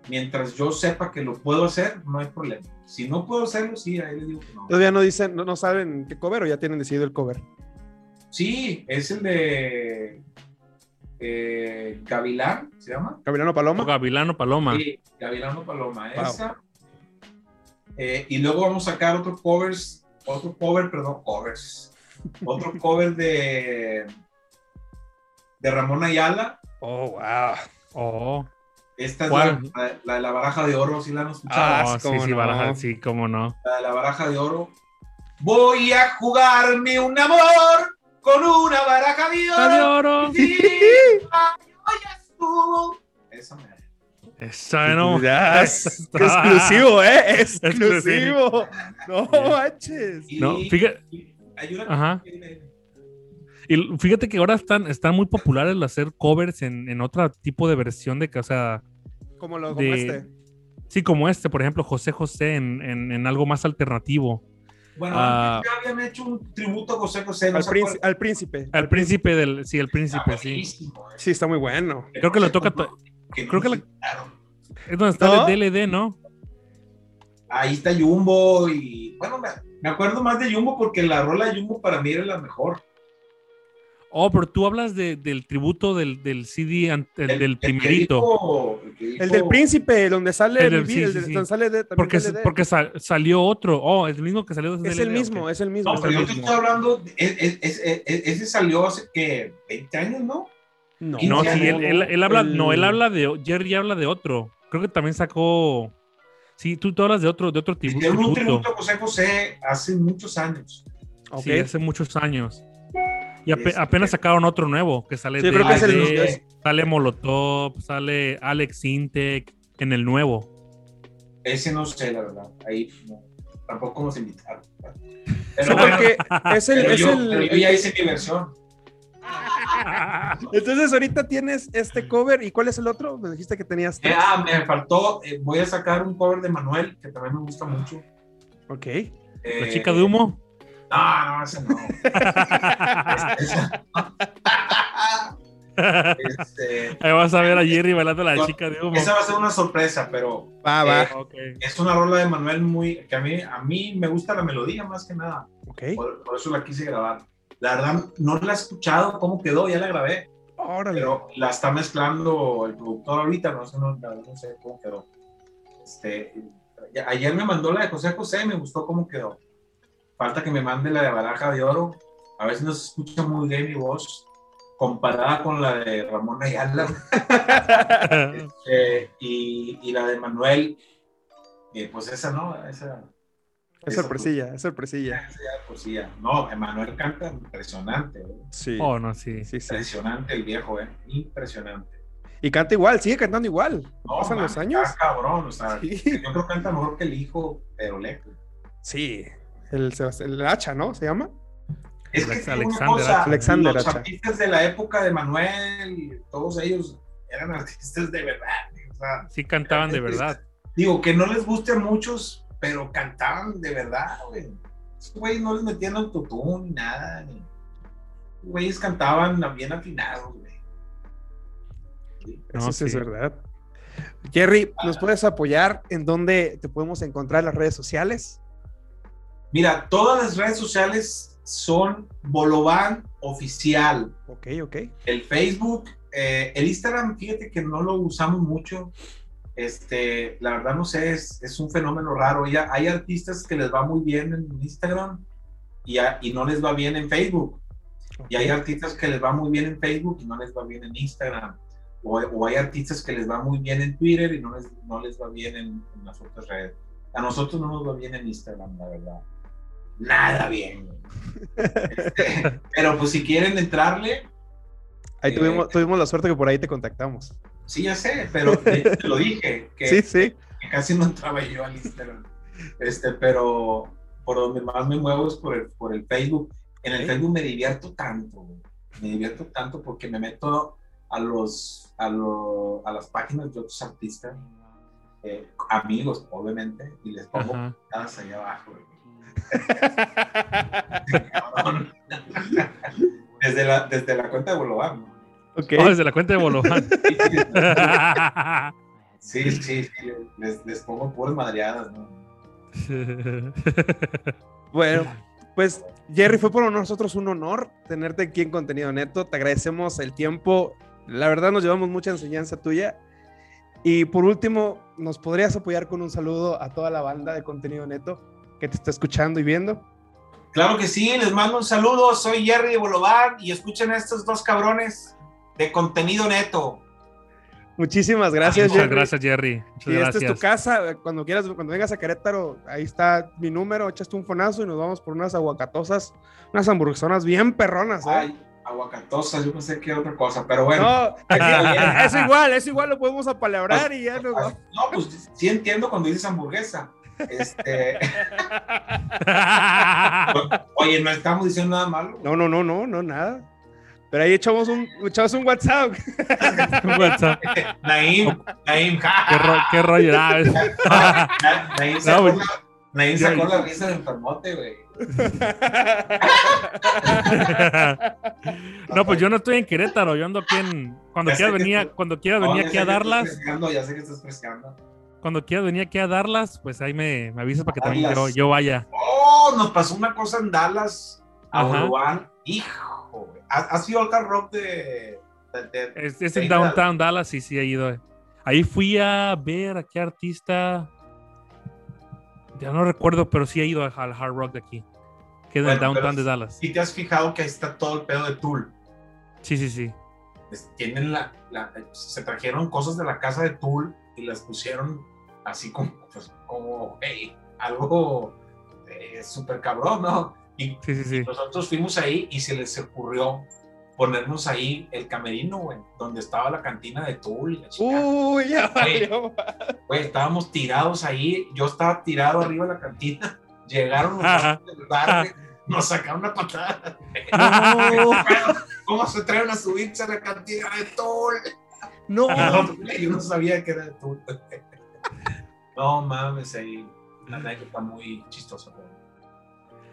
mientras yo sepa que lo puedo hacer, no hay problema. Si no puedo hacerlo, sí, ahí les digo que no. Todavía no dicen, no, no saben qué cover o ya tienen decidido el cover. Sí, es el de eh, Gavilán, ¿se llama? Gavilano Paloma. Gavilano Paloma. Sí, Gavilano Paloma, Wow. esa. Eh, y luego vamos a sacar otro covers, otro cover, perdón, covers. Otro cover de de Ramón Ayala. Oh, wow. Oh, Esta es ¿Cuál? la, la- la de la baraja de oro, si la han escuchado. Ah, oh, sí, sí, no. baraja, sí, cómo no. La de la baraja de oro. Voy a jugarme un amor con una baraja de oro. ¡Ah, de oro! Sí, estuvo. Esa me Esa no. Ya, Esa es- exclusivo, ¿eh? Exclusivo. Exclusivo. No manches. Y- No, fíjate- una Ajá. Y fíjate que ahora están, están muy populares el hacer covers en, en otro tipo de versión de que, o sea, Como lo como de- este. sí, como este, por ejemplo, José José en, en- en algo más alternativo. Bueno, antes ya habían hecho un tributo a José José. ¿no Al, príncipe, al príncipe. Al príncipe del, sí, el príncipe, sí. eh. Sí, está muy bueno. Creo que lo toca cómo- to- que creo que la-. Es donde está ¿No? el DLD, ¿no? Ahí está Jumbo y bueno, me, me acuerdo más de Jumbo porque la rola de Jumbo para mí era la mejor. Oh, pero tú hablas de- del tributo del, del CD, el, El- del el que primerito. dijo- el que El dijo- del príncipe, donde sale El el, del- vi- sí, el sí, de- sí. donde sale de, Porque, DLD. porque sa- salió otro. Oh, es el mismo que salió desde es el mismo, es el mismo. No, pero yo te estoy hablando, de- es- es- es- es- ese salió hace que 20 años, ¿no? No, No, sí, él, él- él habla, no, él habla de, Jerry habla de otro. Creo que también sacó, sí, tú, tú hablas de otro, de otro tribu- Hicieron un tributo. tributo a José José hace muchos años. Sí, hace muchos años. Y ape- Este- apenas sacaron otro nuevo, que sale Sí, creo que es el- es- sale Molotov, sale Alex Intec en el nuevo. Ese no sé, la verdad. Ahí no, tampoco nos invitaron. Pero bueno, porque es el, pero es yo, el- pero yo ya hice mi versión. Entonces ahorita tienes este cover y ¿cuál es el otro? Me dijiste que tenías Eh, tres. ah, me faltó, eh, voy a sacar un cover de Manuel, que también me gusta mucho. Ok. Eh, La chica de humo. No, no, ese no. Este, Ahí vas a ver a Jerry bailando a la chica de humo. esa va a ser una sorpresa, pero Va, va. Eh, Ok. es una rola de Manuel muy que a mí a mí me gusta la melodía más que nada. Ok. Por, por eso la quise grabar. La verdad no la he escuchado cómo quedó, ya la grabé, Órale. pero la está mezclando el productor ahorita, no sé, no, la verdad no sé cómo quedó. Este, ayer me mandó la de José José y me gustó cómo quedó. Falta que me mande la de Baraja de Oro. A veces no se escucha muy bien mi voz comparada con la de Ramón Ayala. Eh, y, y la de Manuel, eh, pues esa no, esa. Es sorpresilla, es sorpresilla. pues. No, Emanuel canta impresionante, eh. Sí. Oh, no, sí. Sí, sí. impresionante el viejo, eh. impresionante. Y canta igual, sigue cantando igual. No, Pasan man, los años. está cabrón, o sea, Sí. yo creo que canta mejor que el hijo, pero lejos. Sí. El, el hacha, ¿no? ¿Se llama? Es que Alexander cosa, Hacha. Alexander los Hacha. artistas de la época de Manuel, todos ellos eran artistas de verdad. o sea, Sí cantaban de verdad. Digo, que no les guste a muchos, pero cantaban de verdad, güey. Esos güeyes no les metían autotune ni nada. Ni... Esos güeyes cantaban bien afinados, güey. Sí. No, Eso sí, es verdad. Jerry, ¿nos puedes apoyar en dónde te podemos encontrar en las redes sociales? Mira, todas las redes sociales son Bolovan Oficial. Ok, ok. El Facebook, eh, el Instagram, fíjate que no lo usamos mucho. Este, la verdad no sé, es, es un fenómeno raro. Ya hay artistas que les va muy bien en Instagram y, a- y no les va bien en Facebook. Y hay artistas que les va muy bien en Facebook y no les va bien en Instagram. O, o hay artistas que les va muy bien en Twitter y no les, no les va bien en, en las otras redes. A nosotros no nos va bien en Instagram, la verdad. Nada bien. pero pues si quieren entrarle, Ahí Eh, tuvimos, tuvimos la suerte que por ahí te contactamos. sí, ya sé, pero te, lo dije, que, Sí, sí. que casi no entraba yo al Instagram. Este, pero por donde más me muevo es por el, por el Facebook. En el Ok. Facebook me divierto tanto, me divierto tanto porque me meto a los a, lo- a las páginas de otros artistas, eh, amigos, obviamente, y les pongo allá abajo. güey. Desde, la, desde la cuenta de Bolovan. ¿no? Ok. Oh, desde la cuenta de Bolovan. Sí, sí, sí, les, les pongo puras madreadas, ¿no? Bueno, pues Jerry, fue por nosotros un honor tenerte aquí en Contenido Neto. Te agradecemos el tiempo. La verdad nos llevamos mucha enseñanza tuya. Y por último, ¿nos podrías apoyar con un saludo a toda la banda de Contenido Neto que te está escuchando y viendo? Claro que sí, les mando un saludo. Soy Jerry de y escuchen a estos dos cabrones de contenido neto. Muchísimas gracias, Muchas Jerry. gracias, Jerry. Muchas Y esta es tu casa. Cuando quieras, cuando vengas a Querétaro, ahí está mi número. Echaste un fonazo y nos vamos por unas aguacatosas, unas hamburguesonas bien perronas. ¿eh? Ay, aguacatosas, yo pensé que era otra cosa, pero bueno. No, es igual, es igual, lo podemos apalabrar y ya nos. No, pues sí entiendo cuando dices hamburguesa. Este, oye, no estamos diciendo nada malo. No, no, no, no, no, nada. Pero ahí echamos un, echamos un WhatsApp. WhatsApp. Naim, Naim, ¿Qué, ro- qué rollo? Ah, Naim sacó, No, la, Naim sacó la risa del enfermote, güey. no, pues yo no estoy en Querétaro, yo ando aquí en. Cuando Ya quieras venía, cuando quieras venía aquí a darlas, Ya sé que estás preciando. Cuando quieras venía aquí a darlas, pues ahí me, me avisas para que también yo, vaya. Oh, nos pasó una cosa en Dallas, a. Uruguay. Hijo. ¿Has ido al Hard Rock de, de- de- Es, es en Downtown Dallas, sí, sí, he ido. Ahí fui a ver a qué artista. Ya no recuerdo, pero sí he ido al Hard Rock de aquí. Que es en Bueno, el Downtown de Dallas. Si te has fijado que ahí está todo el pedo de Tool. Sí, sí, sí. Tienen la, la- se trajeron cosas de la casa de Tool y las pusieron así como, pues, como hey, algo eh, súper cabrón, ¿no? Y Sí, sí, sí. nosotros fuimos ahí y se les ocurrió ponernos ahí el camerino, güey, donde estaba la cantina de Tool. la. Uy, ya Güey. Güey, estábamos tirados ahí, yo estaba tirado arriba de la cantina, llegaron los bar, nos sacaron una patada. No, ¿Cómo se traen a subirse a la cantina de Tool? no. Yo no sabía que era de Tool. No mames, ahí la anécdota muy chistosa.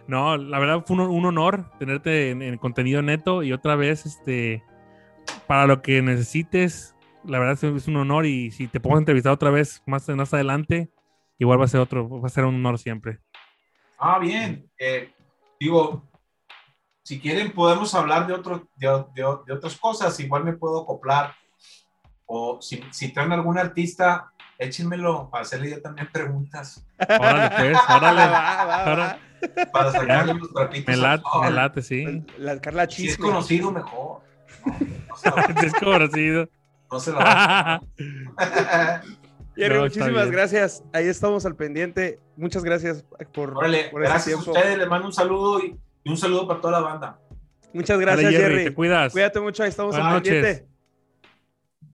No, la verdad fue un, un honor tenerte en, en contenido neto y otra vez, este, para lo que necesites, la verdad es, es un honor y si te puedo entrevistar otra vez más, más adelante, igual va a ser otro, va a ser un honor siempre. Ah, bien. Eh, digo, si quieren podemos hablar de, otro, de, de- de otras cosas, igual me puedo acoplar. O si, si traen algún artista, échenmelo para hacerle yo también preguntas, Órale, pues, órale. Va, va, para sacarle los trapitos. Me late, me late, sí. La Carla Si es conocido, mejor. No, no se la, es conocido. no se la Jerry, No, muchísimas gracias. Ahí estamos al pendiente. Muchas gracias por, Órale, por ese gracias a ustedes, les mando un saludo y, y un saludo para toda la banda. Muchas Dale, gracias, Jerry, Jerry. te cuidas. Cuídate mucho, ahí estamos Buenas al noches. pendiente.